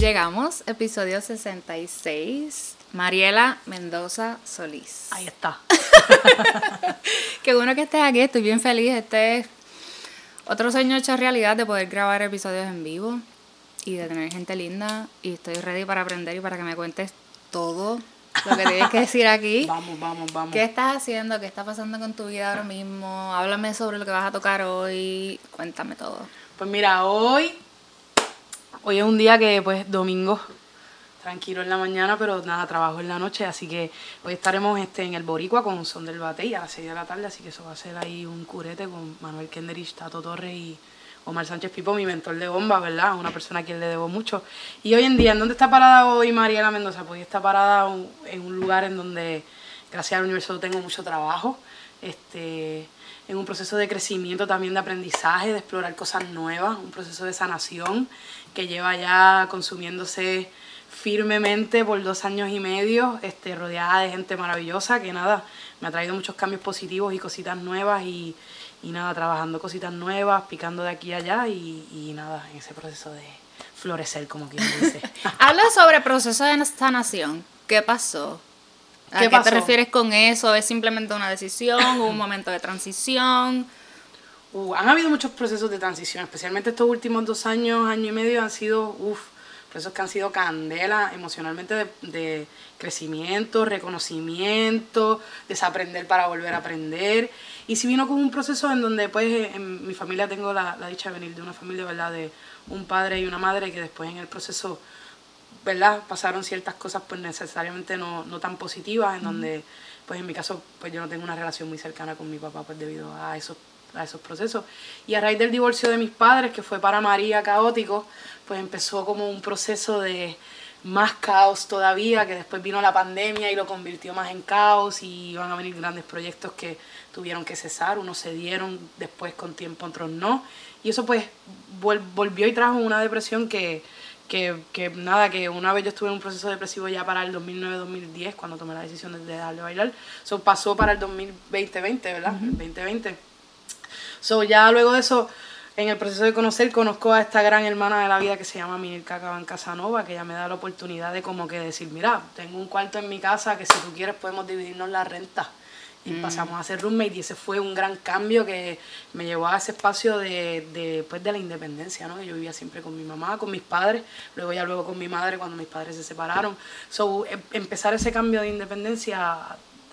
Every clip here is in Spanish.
Llegamos, episodio 66. Mariela Mendoza Solís. Ahí está. Qué bueno que estés aquí, estoy bien feliz. Este es otro sueño hecho realidad de poder grabar episodios en vivo y de tener gente linda. Y estoy ready para aprender y para que me cuentes todo lo que tienes que decir aquí. Vamos, vamos, vamos. ¿Qué estás haciendo? ¿Qué está pasando con tu vida ahora mismo? Háblame sobre lo que vas a tocar hoy. Cuéntame todo. Pues mira, hoy, hoy es un día que pues domingo, tranquilo en la mañana, pero nada, trabajo en la noche, así que hoy estaremos este, en el Boricua con Son del Batey a las 6 de la tarde, así que eso va a ser ahí un curete con Manuel Kenderich, Tato Torres y Omar Sánchez Pipo, mi mentor de bomba, ¿verdad? Una persona a quien le debo mucho. Y hoy en día, ¿en dónde está parada hoy Mariela Mendoza? Pues está parada en un lugar en donde, gracias al universo, tengo mucho trabajo, este, en un proceso de crecimiento también de aprendizaje, de explorar cosas nuevas, un proceso de sanación que lleva ya consumiéndose firmemente por dos años y medio, este, rodeada de gente maravillosa que nada, me ha traído muchos cambios positivos y cositas nuevas y, y nada, trabajando cositas nuevas, picando de aquí a allá y, y nada, en ese proceso de florecer, como quien dice. Habla sobre proceso de sanación. ¿Qué pasó? ¿A ¿Qué qué, te refieres con eso? ¿Es simplemente una decisión? ¿Un momento de transición? Uh, han habido muchos procesos de transición, especialmente estos últimos dos años, año y medio, han sido, uff, procesos que han sido candela emocionalmente de, de crecimiento, reconocimiento, desaprender para volver a aprender. Y si vino con un proceso en donde, pues, en mi familia tengo la, la dicha de venir de una familia, ¿verdad?, de un padre y una madre que después en el proceso ¿verdad? Pasaron ciertas cosas pues necesariamente no, no tan positivas, en donde, pues en mi caso, pues yo no tengo una relación muy cercana con mi papá, pues debido a esos, a esos procesos. Y a raíz del divorcio de mis padres, que fue para María caótico, pues empezó como un proceso de más caos todavía, que después vino la pandemia y lo convirtió más en caos y iban a venir grandes proyectos que tuvieron que cesar, unos se dieron después con tiempo, otros no. Y eso pues vol- volvió y trajo una depresión que, que, que nada, que una vez yo estuve en un proceso depresivo ya para el 2009-2010, cuando tomé la decisión de, darle a bailar. Eso pasó para el 2020, ¿verdad? El 2020. So, ya luego de eso, en el proceso de conocer, conozco a esta gran hermana de la vida que se llama Minilka Caban Casanova, que ella me da la oportunidad de como que decir, mira, tengo un cuarto en mi casa que si tú quieres podemos dividirnos la renta. Y pasamos a ser roommate y ese fue un gran cambio que me llevó a ese espacio de, de, pues, de la independencia, ¿no? Que yo vivía siempre con mi mamá, con mis padres, luego ya luego con mi madre cuando mis padres se separaron. So, em- empezar ese cambio de independencia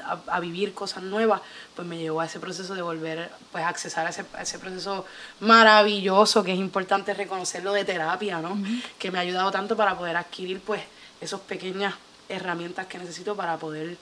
a, a vivir cosas nuevas, pues me llevó a ese proceso de volver pues, a accesar a ese, a ese proceso maravilloso, que es importante reconocerlo de terapia, ¿no? Que me ha ayudado tanto para poder adquirir pues esas pequeñas herramientas que necesito para poder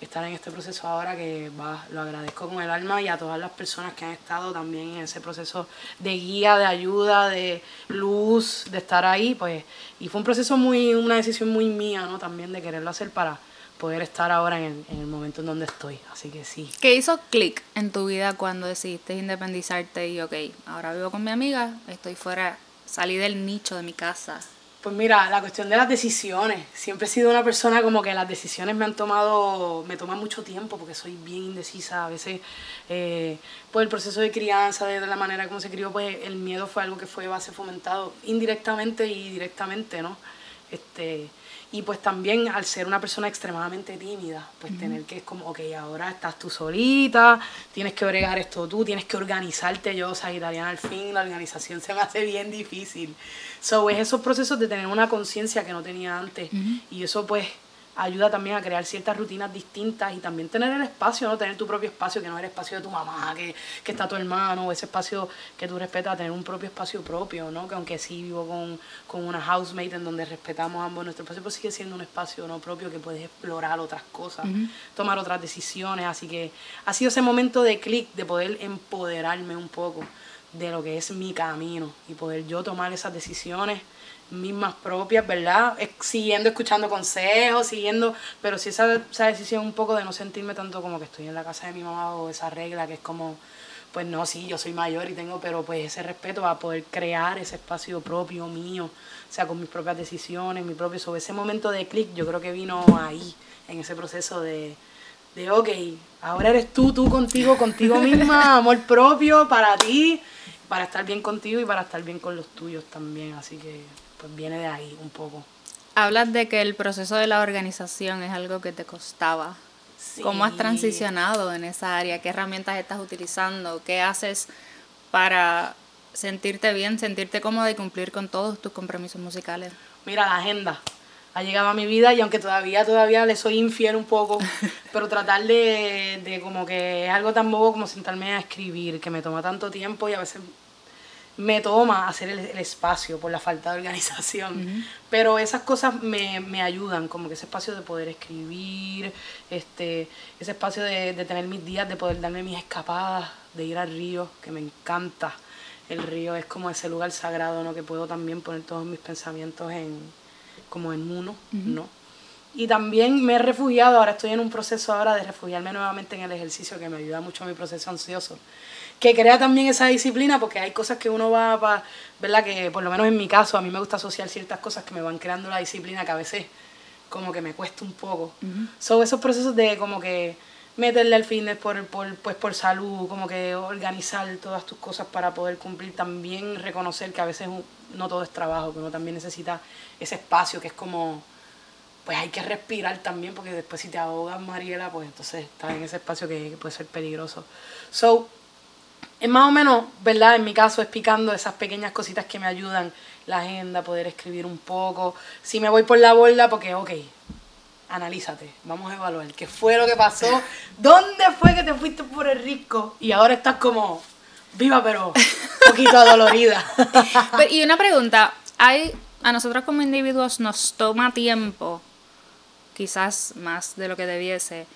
estar en este proceso ahora que va, lo agradezco con el alma y a todas las personas que han estado también en ese proceso de guía, de ayuda, de luz, de estar ahí, pues, y fue un proceso muy, una decisión muy mía, ¿no? También de quererlo hacer para poder estar ahora en el, en el momento en donde estoy, así que sí. ¿Qué hizo clic en tu vida cuando decidiste independizarte y, ok, ahora vivo con mi amiga, estoy fuera, salí del nicho de mi casa? Pues mira, la cuestión de las decisiones. Siempre he sido una persona como que las decisiones me han tomado, me toman mucho tiempo porque soy bien indecisa. A veces, eh, por el proceso de crianza, de la manera como se crió, pues el miedo fue algo que fue base fomentado indirectamente y directamente, ¿no? Este, y pues también al ser una persona extremadamente tímida, pues tener que es como, ok, ahora estás tú solita, tienes que bregar esto tú, tienes que organizarte. Yo, sagitariana al fin, la organización se me hace bien difícil. So, es esos procesos de tener una conciencia que no tenía antes. Y eso pues ayuda también a crear ciertas rutinas distintas y también tener el espacio, ¿no? Tener tu propio espacio, que no es el espacio de tu mamá, que, que está tu hermano, o ese espacio que tú respetas, tener un propio espacio propio, ¿no? Que aunque sí vivo con, con una housemate en donde respetamos ambos nuestro espacio, pues sigue siendo un espacio no propio que puedes explorar otras cosas, tomar otras decisiones, así que ha sido ese momento de clic, de poder empoderarme un poco de lo que es mi camino y poder yo tomar esas decisiones mismas propias, ¿verdad? Siguiendo escuchando consejos, siguiendo, pero sí esa, esa decisión un poco de no sentirme tanto como que estoy en la casa de mi mamá o esa regla que es como pues no, sí, yo soy mayor y tengo, pero pues ese respeto a poder crear ese espacio propio mío, o sea, con mis propias decisiones, mi propio, sobre ese momento de clic, yo creo que vino ahí, en ese proceso de, de, ok, ahora eres tú, tú contigo, contigo misma, amor propio para ti, para estar bien contigo y para estar bien con los tuyos también, así que pues viene de ahí un poco. Hablas de que el proceso de la organización es algo que te costaba. ¿Cómo has transicionado en esa área? ¿Qué herramientas estás utilizando? ¿Qué haces para sentirte bien, sentirte cómodo y cumplir con todos tus compromisos musicales? Mira, la agenda ha llegado a mi vida y aunque todavía todavía le soy infiel un poco, pero tratar de, de como que es algo tan bobo como sentarme a escribir, que me toma tanto tiempo y a veces me toma hacer el, espacio por la falta de organización. Pero esas cosas me, me, ayudan, como que ese espacio de poder escribir, este, ese espacio de, de, tener mis días, de poder darme mis escapadas, de ir al río, que me encanta. El río es como ese lugar sagrado, ¿no? Que puedo también poner todos mis pensamientos en, como en uno, ¿no? Y también me he refugiado, ahora estoy en un proceso ahora de refugiarme nuevamente en el ejercicio que me ayuda mucho a mi proceso ansioso que crea también esa disciplina, porque hay cosas que uno va para, ¿verdad? Que por lo menos en mi caso, a mí me gusta asociar ciertas cosas que me van creando la disciplina que a veces como que me cuesta un poco. Son esos procesos de como que meterle al fitness por, por, pues por salud, como que organizar todas tus cosas para poder cumplir, también reconocer que a veces no todo es trabajo, que uno también necesita ese espacio que es como, pues hay que respirar también, porque después si te ahogas, Mariela, pues entonces estás en ese espacio que, que puede ser peligroso. So, es más o menos, ¿verdad? En mi caso, es picando esas pequeñas cositas que me ayudan, la agenda, poder escribir un poco. Si me voy por la borda, porque, ok, analízate, vamos a evaluar qué fue lo que pasó, dónde fue que te fuiste por el risco y ahora estás como viva pero un poquito dolorida. y una pregunta, hay a nosotros como individuos nos toma tiempo, quizás más de lo que debiese,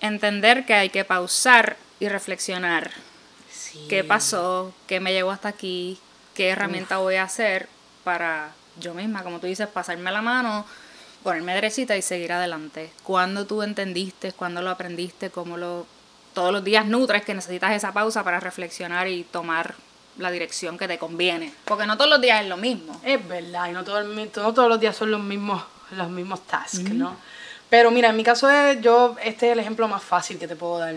entender que hay que pausar y reflexionar qué pasó, qué me llevó hasta aquí, qué herramienta voy a hacer para yo misma, como tú dices, pasarme la mano, ponerme derechita y seguir adelante. ¿Cuándo tú entendiste, cuándo lo aprendiste, cómo lo todos los días nutres que necesitas esa pausa para reflexionar y tomar la dirección que te conviene? Porque no todos los días es lo mismo. Es verdad, y no, todo no todos los días son los mismos los mismos tasks, ¿no? Pero mira, en mi caso es, yo, este es el ejemplo más fácil que te puedo dar.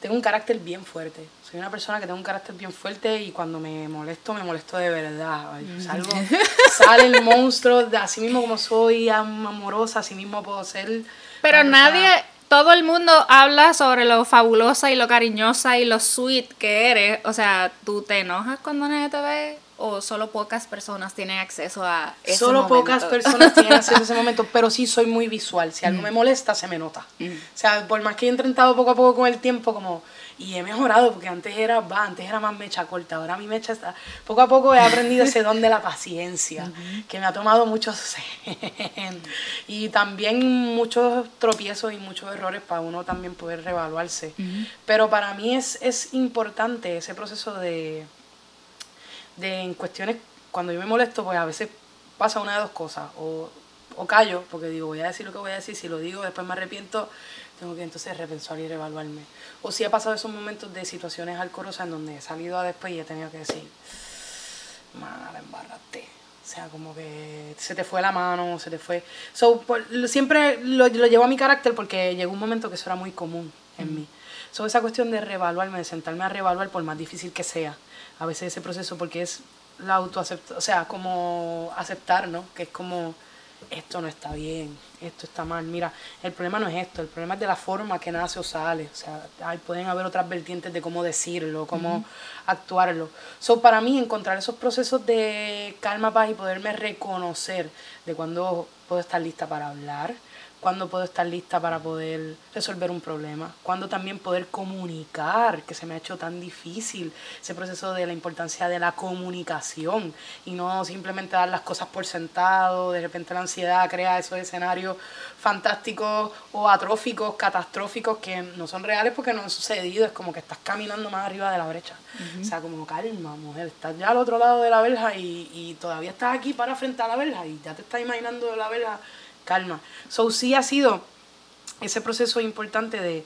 Tengo un carácter bien fuerte soy una persona que tengo un carácter bien fuerte y cuando me molesto, me molesto de verdad. Salgo, sale el monstruo, de así mismo como soy amorosa, así mismo puedo ser. Pero nadie, todo el mundo habla sobre lo fabulosa y lo cariñosa y lo sweet que eres. O sea, ¿tú te enojas cuando nadie te ve? ¿O solo pocas personas tienen acceso a ese Solo pocas personas tienen acceso a ese momento, pero sí soy muy visual. Si algo mm. me molesta, se me nota. Mm. O sea, por más que he intentado poco a poco con el tiempo, como y he mejorado porque antes era, va, antes era más mecha corta, ahora mi mecha está, poco a poco he aprendido ese don de la paciencia, que me ha tomado muchos y también muchos tropiezos y muchos errores para uno también poder reevaluarse. Pero para mí es, es importante ese proceso de, de en cuestiones, cuando yo me molesto, pues a veces pasa una de dos cosas, o, o callo, porque digo, voy a decir lo que voy a decir, si lo digo después me arrepiento, tengo que entonces repensar y reevaluarme. O si ha pasado esos momentos de situaciones alcorosas en donde he salido a después y he tenido que decir, mala, la embarraste. O sea, como que se te fue la mano, se te fue... So, siempre lo, lo, llevo a mi carácter porque llegó un momento que eso era muy común en mí. So, esa cuestión de reevaluarme, de sentarme a reevaluar por más difícil que sea, a veces ese proceso, porque es la autoaceptación, o sea, como aceptar, ¿no? Que es como esto no está bien, esto está mal. Mira, el problema no es esto, el problema es de la forma que nace o sale. O sea, hay, pueden haber otras vertientes de cómo decirlo, cómo actuarlo. So, para mí, encontrar esos procesos de calma, paz y poderme reconocer de cuando puedo estar lista para hablar, cuándo puedo estar lista para poder resolver un problema, cuándo también poder comunicar, que se me ha hecho tan difícil ese proceso de la importancia de la comunicación y no simplemente dar las cosas por sentado, de repente la ansiedad crea esos escenarios fantásticos o atróficos, catastróficos que no son reales porque no han sucedido, es como que estás caminando más arriba de la brecha. O sea, como calma, mujer, estás ya al otro lado de la verja y, y todavía estás aquí para frente a la verja y ya te estás imaginando la verja calma. So sí ha sido ese proceso importante de,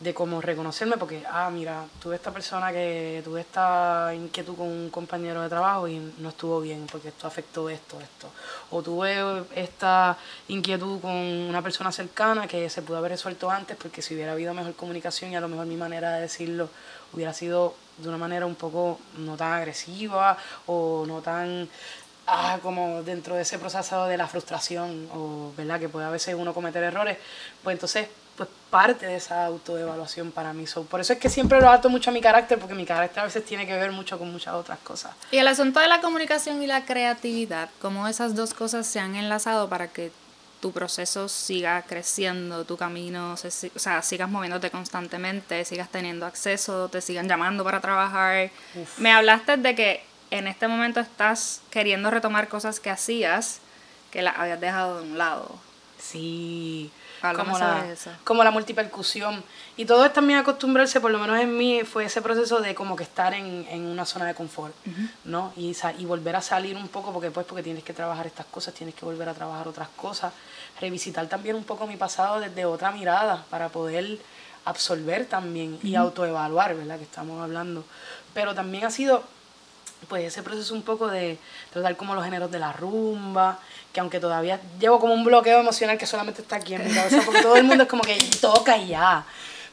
de cómo reconocerme, porque, ah, mira, tuve esta persona que tuve esta inquietud con un compañero de trabajo y no estuvo bien, porque esto afectó esto, esto. O tuve esta inquietud con una persona cercana que se pudo haber resuelto antes, porque si hubiera habido mejor comunicación y a lo mejor mi manera de decirlo hubiera sido de una manera un poco no tan agresiva o no tan ah, como dentro de ese proceso de la frustración o verdad que puede a veces uno cometer errores, pues entonces pues parte de esa autoevaluación para mí. por eso es que siempre lo adapto mucho a mi carácter, porque mi carácter a veces tiene que ver mucho con muchas otras cosas. Y el asunto de la comunicación y la creatividad, cómo esas dos cosas se han enlazado para que tu proceso siga creciendo, tu camino, o sea, sigas moviéndote constantemente, sigas teniendo acceso, te sigan llamando para trabajar. Me hablaste de que en este momento estás queriendo retomar cosas que hacías que las habías dejado de un lado. Sí, como la, como la multipercusión. Y todo es también acostumbrarse, por lo menos en mí, fue ese proceso de como que estar en, en una zona de confort, ¿no? Y, y volver a salir un poco, porque pues porque tienes que trabajar estas cosas, tienes que volver a trabajar otras cosas, revisitar también un poco mi pasado desde otra mirada, para poder absorber también y autoevaluar, ¿verdad? Que estamos hablando. Pero también ha sido pues ese proceso un poco de tratar como los géneros de la rumba, que aunque todavía llevo como un bloqueo emocional que solamente está aquí en mi cabeza, porque todo el mundo es como que toca y ya.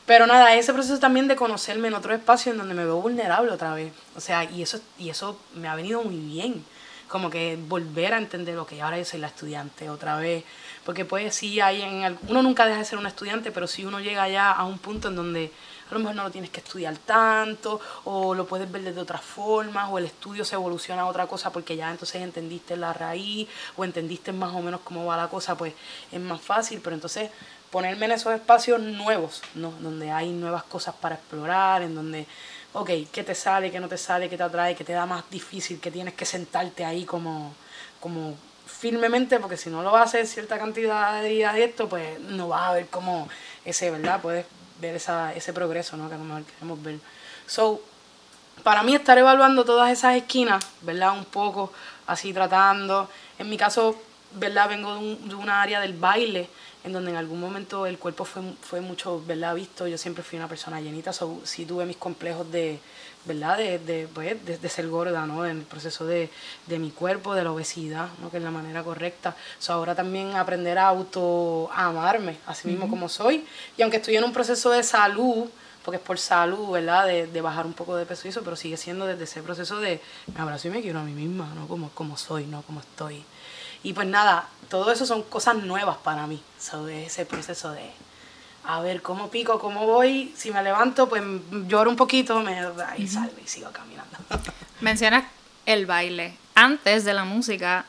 Pero nada, ese proceso también de conocerme en otro espacio en donde me veo vulnerable otra vez. O sea, y eso, y eso me ha venido muy bien. Como que volver a entender lo que ahora yo soy la estudiante otra vez. Porque pues sí hay en uno nunca deja de ser un estudiante, pero si uno llega ya a un punto en donde a lo mejor no lo tienes que estudiar tanto, o lo puedes ver de otras formas, o el estudio se evoluciona a otra cosa porque ya entonces entendiste la raíz, o entendiste más o menos cómo va la cosa, pues es más fácil, pero entonces ponerme en esos espacios nuevos, ¿no? donde hay nuevas cosas para explorar, en donde, ok, ¿qué te sale, qué no te sale, qué te atrae, qué te da más difícil, que tienes que sentarte ahí como, como firmemente, porque si no lo haces cierta cantidad de días de esto, pues no vas a ver cómo ese, ¿verdad? Puedes ver esa, ese progreso ¿no? que a lo queremos ver. So, para mí estar evaluando todas esas esquinas, ¿verdad? Un poco así tratando. En mi caso, ¿verdad? Vengo de, un, una área del baile, en donde en algún momento el cuerpo fue, fue mucho, ¿verdad? Visto. Yo siempre fui una persona llenita, so, sí tuve mis complejos de, ¿verdad? De, de, pues, de, ser gorda, ¿no? En el proceso de, mi cuerpo, de la obesidad, ¿no? Que es la manera correcta. So, ahora también aprender a auto amarme, así mismo como soy. Y aunque estoy en un proceso de salud, porque es por salud, ¿verdad? De, bajar un poco de peso y eso, pero sigue siendo desde ese proceso de me abrazo y me quiero a mí misma, ¿no? Como, como soy, ¿no? Como estoy. Y pues nada, todo eso son cosas nuevas para mí, sobre ese proceso de a ver cómo pico, cómo voy. Si me levanto, pues lloro un poquito, me y salgo y sigo caminando. Mencionas el baile. Antes de la música,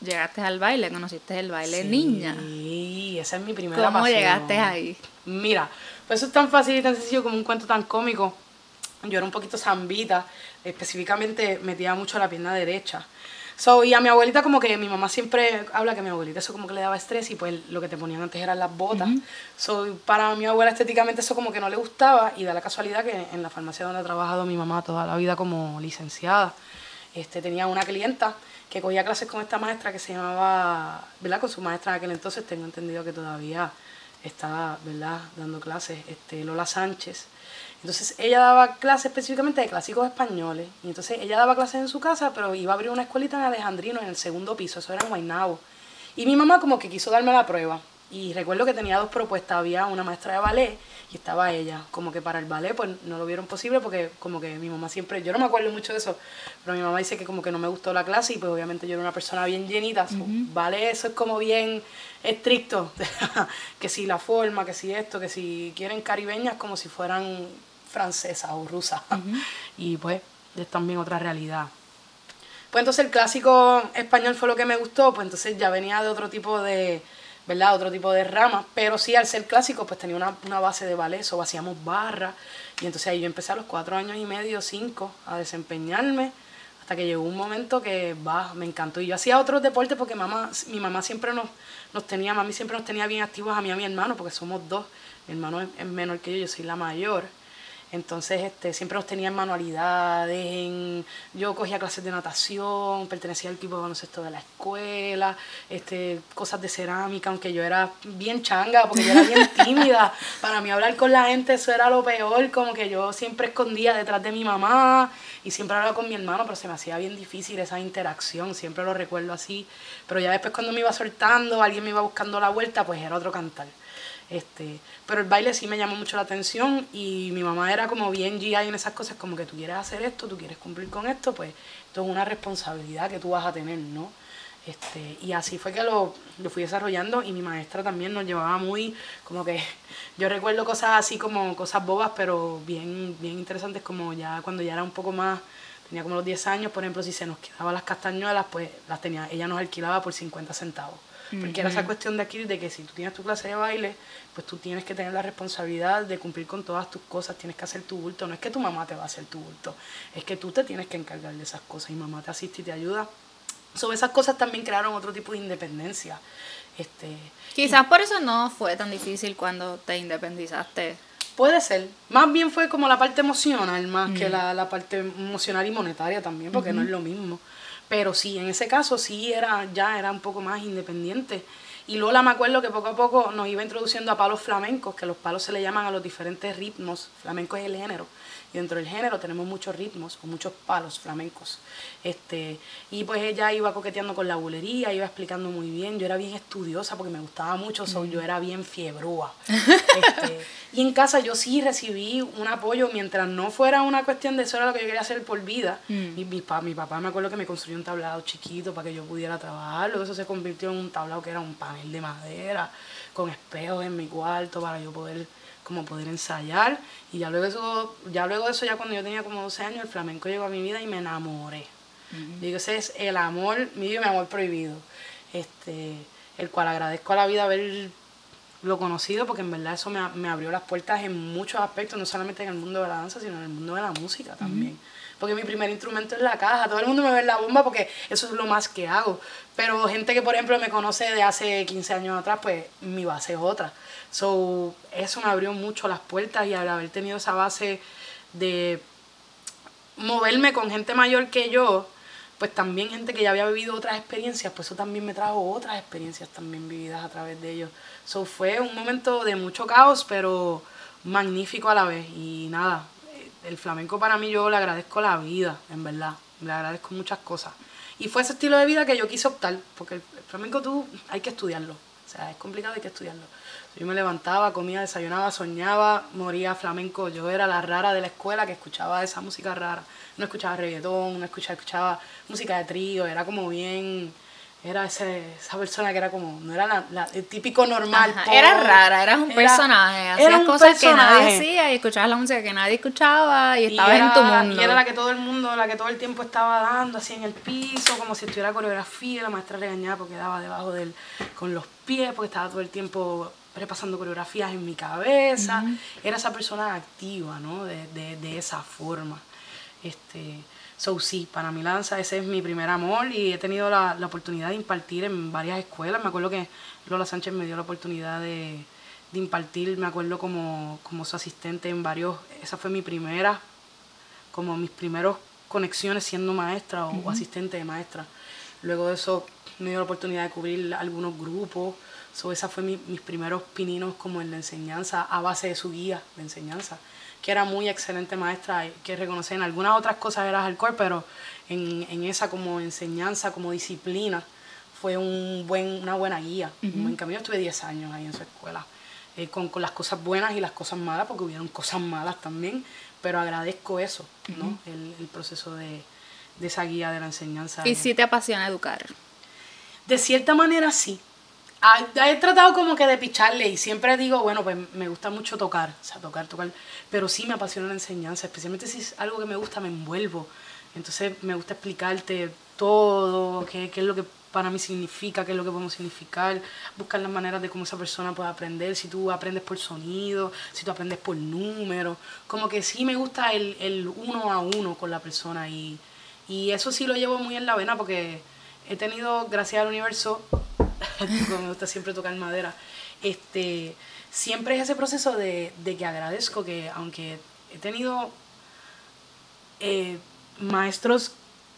llegaste al baile, conociste el baile niña. Sí, esa es mi primera ¿Cómo llegaste ahí? Mira, pues eso es tan fácil y tan sencillo como un cuento tan cómico. Yo era un poquito zambita, específicamente metía mucho la pierna derecha. So, y a mi abuelita como que mi mamá siempre habla que a mi abuelita eso como que le daba estrés y pues lo que te ponían antes eran las botas. so, para mi abuela estéticamente eso como que no le gustaba y da la casualidad que en la farmacia donde ha trabajado mi mamá toda la vida como licenciada, este, tenía una clienta que cogía clases con esta maestra que se llamaba, ¿verdad? Con su maestra en aquel entonces, tengo entendido que todavía está, ¿verdad? Dando clases, este, Lola Sánchez. Entonces ella daba clases específicamente de clásicos españoles. Y entonces ella daba clases en su casa, pero iba a abrir una escuelita en Alejandrino, en el segundo piso. Eso era en Guaynabo. Y mi mamá como que quiso darme la prueba. Y recuerdo que tenía dos propuestas. Había una maestra de ballet y estaba ella. Como que para el ballet pues no lo vieron posible porque como que mi mamá siempre... Yo no me acuerdo mucho de eso, pero mi mamá dice que como que no me gustó la clase y pues obviamente yo era una persona bien llenita. Ballet eso es como bien estricto. que si la forma, que si esto, que si quieren caribeñas como si fueran francesa o rusa. Y pues es también otra realidad. Pues entonces el clásico español fue lo que me gustó, pues entonces ya venía de otro tipo de, ¿verdad? Otro tipo de ramas, pero sí al ser clásico pues tenía una, una base de ballet, o hacíamos barra, y entonces ahí yo empecé a los cuatro años y medio, cinco, a desempeñarme, hasta que llegó un momento que va, me encantó. Y yo hacía otros deportes porque mamá, mi mamá siempre nos, nos tenía, mami siempre nos tenía bien activos a mí y a mi hermano, porque somos dos, mi hermano es menor que yo, yo soy la mayor. Entonces, este, siempre nos tenían manualidades, en, yo cogía clases de natación, pertenecía al equipo de baloncesto de la escuela, este, cosas de cerámica, aunque yo era bien changa, porque yo era bien tímida. Para mí hablar con la gente eso era lo peor, como que yo siempre escondía detrás de mi mamá y siempre hablaba con mi hermano, pero se me hacía bien difícil esa interacción, siempre lo recuerdo así. Pero ya después cuando me iba soltando, alguien me iba buscando la vuelta, pues era otro cantar. Este, pero el baile sí me llamó mucho la atención y mi mamá era como bien GI en esas cosas, como que tú quieres hacer esto, tú quieres cumplir con esto, pues esto es una responsabilidad que tú vas a tener, ¿no? Este, y así fue que lo, lo fui desarrollando y mi maestra también nos llevaba muy, como que yo recuerdo cosas así como cosas bobas, pero bien, bien interesantes, como ya cuando ya era un poco más, tenía como los 10 años, por ejemplo, si se nos quedaban las castañuelas, pues las tenía, ella nos alquilaba por 50 centavos. Porque era esa cuestión de aquí, de que si tú tienes tu clase de baile, pues tú tienes que tener la responsabilidad de cumplir con todas tus cosas, tienes que hacer tu bulto. No es que tu mamá te va a hacer tu bulto, es que tú te tienes que encargar de esas cosas y mamá te asiste y te ayuda. Sobre esas cosas también crearon otro tipo de independencia. Este, Quizás por eso no fue tan difícil cuando te independizaste. Puede ser. Más bien fue como la parte emocional, más que la, la, parte emocional y monetaria también, porque no es lo mismo. Pero sí, en ese caso sí era, ya era un poco más independiente. Y Lola me acuerdo que poco a poco nos iba introduciendo a palos flamencos, que los palos se le llaman a los diferentes ritmos. Flamenco es el género. Y dentro del género tenemos muchos ritmos o muchos palos flamencos. Este, y pues ella iba coqueteando con la bulería, iba explicando muy bien. Yo era bien estudiosa porque me gustaba mucho, yo era bien fiebrúa. Este, y en casa yo sí recibí un apoyo mientras no fuera una cuestión de eso era lo que yo quería hacer por vida. Mm. Y mi, papá, mi papá me acuerdo que me construyó un tablado chiquito para que yo pudiera trabajar. Luego eso se convirtió en un tablado que era un panel de madera con espejos en mi cuarto para yo poder como poder ensayar. Y ya luego, eso, ya luego de eso, ya cuando yo tenía como 12 años, el flamenco llegó a mi vida y me enamoré. Digo, ese es el amor mío y mi amor prohibido. Este, el cual agradezco a la vida haberlo conocido, porque en verdad eso me, me, abrió las puertas en muchos aspectos, no solamente en el mundo de la danza, sino en el mundo de la música también. Porque mi primer instrumento es la caja, todo el mundo me ve la bomba porque eso es lo más que hago. Pero gente que, por ejemplo, me conoce de hace 15 años atrás, pues mi base es otra. So, eso me abrió mucho las puertas y al haber tenido esa base de moverme con gente mayor que yo, pues también gente que ya había vivido otras experiencias, pues eso también me trajo otras experiencias también vividas a través de ellos. So, fue un momento de mucho caos, pero magnífico a la vez. Y nada, el flamenco para mí yo le agradezco la vida, en verdad. Le agradezco muchas cosas. Y fue ese estilo de vida que yo quise optar, porque el flamenco tú hay que estudiarlo. Sea, es complicado, hay que estudiarlo. Yo me levantaba, comía, desayunaba, soñaba, moría flamenco. Yo era la rara de la escuela que escuchaba esa música rara. No escuchaba reggaetón, no escuchaba, escuchaba música de trío, era como bien era ese, esa persona que era como, no era la, el típico normal. era rara, eras un personaje, hacías cosas que nadie hacía y escuchabas la música que nadie escuchaba y, estabas en tu mundo. Y era la que todo el mundo, la que todo el tiempo estaba dando así en el piso, como si estuviera coreografía, la maestra regañaba porque daba debajo del, con los pies, porque estaba todo el tiempo repasando coreografías en mi cabeza. Era esa persona activa, ¿no? De, de, de esa forma. Este, So, sí, para mi lanza ese es mi primer amor y he tenido la, la, oportunidad de impartir en varias escuelas. Me acuerdo que Lola Sánchez me dio la oportunidad de, de impartir, me acuerdo como, como su asistente en varios, esa fue mi primera, como mis primeros conexiones siendo maestra o, asistente de maestra. Luego de eso me dio la oportunidad de cubrir algunos grupos. So, esa fue mi, mis primeros pininos como en la enseñanza a base de su guía de enseñanza que era muy excelente maestra, que reconocer en algunas otras cosas era hardcore, pero en, en esa como enseñanza, como disciplina, fue un buen, una buena guía, un buen camino. Estuve 10 años ahí en su escuela, eh, con, con, las cosas buenas y las cosas malas, porque hubieron cosas malas también, pero agradezco eso, ¿no? el, el, proceso de, de, esa guía de la enseñanza. ¿Y si te apasiona educar? De cierta manera sí, he tratado como que de picharle y siempre digo, bueno, pues me gusta mucho tocar, o sea, tocar, tocar, pero sí me apasiona la enseñanza, especialmente si es algo que me gusta, me envuelvo. Entonces me gusta explicarte todo, qué, qué es lo que para mí significa, qué es lo que podemos significar, buscar las maneras de cómo esa persona puede aprender, si tú aprendes por sonido, si tú aprendes por número, como que sí me gusta el, el uno a uno con la persona y, y eso sí lo llevo muy en la vena porque he tenido, gracias al universo, me gusta siempre tocar madera, este, siempre es ese proceso de, de que agradezco que aunque he tenido eh, maestros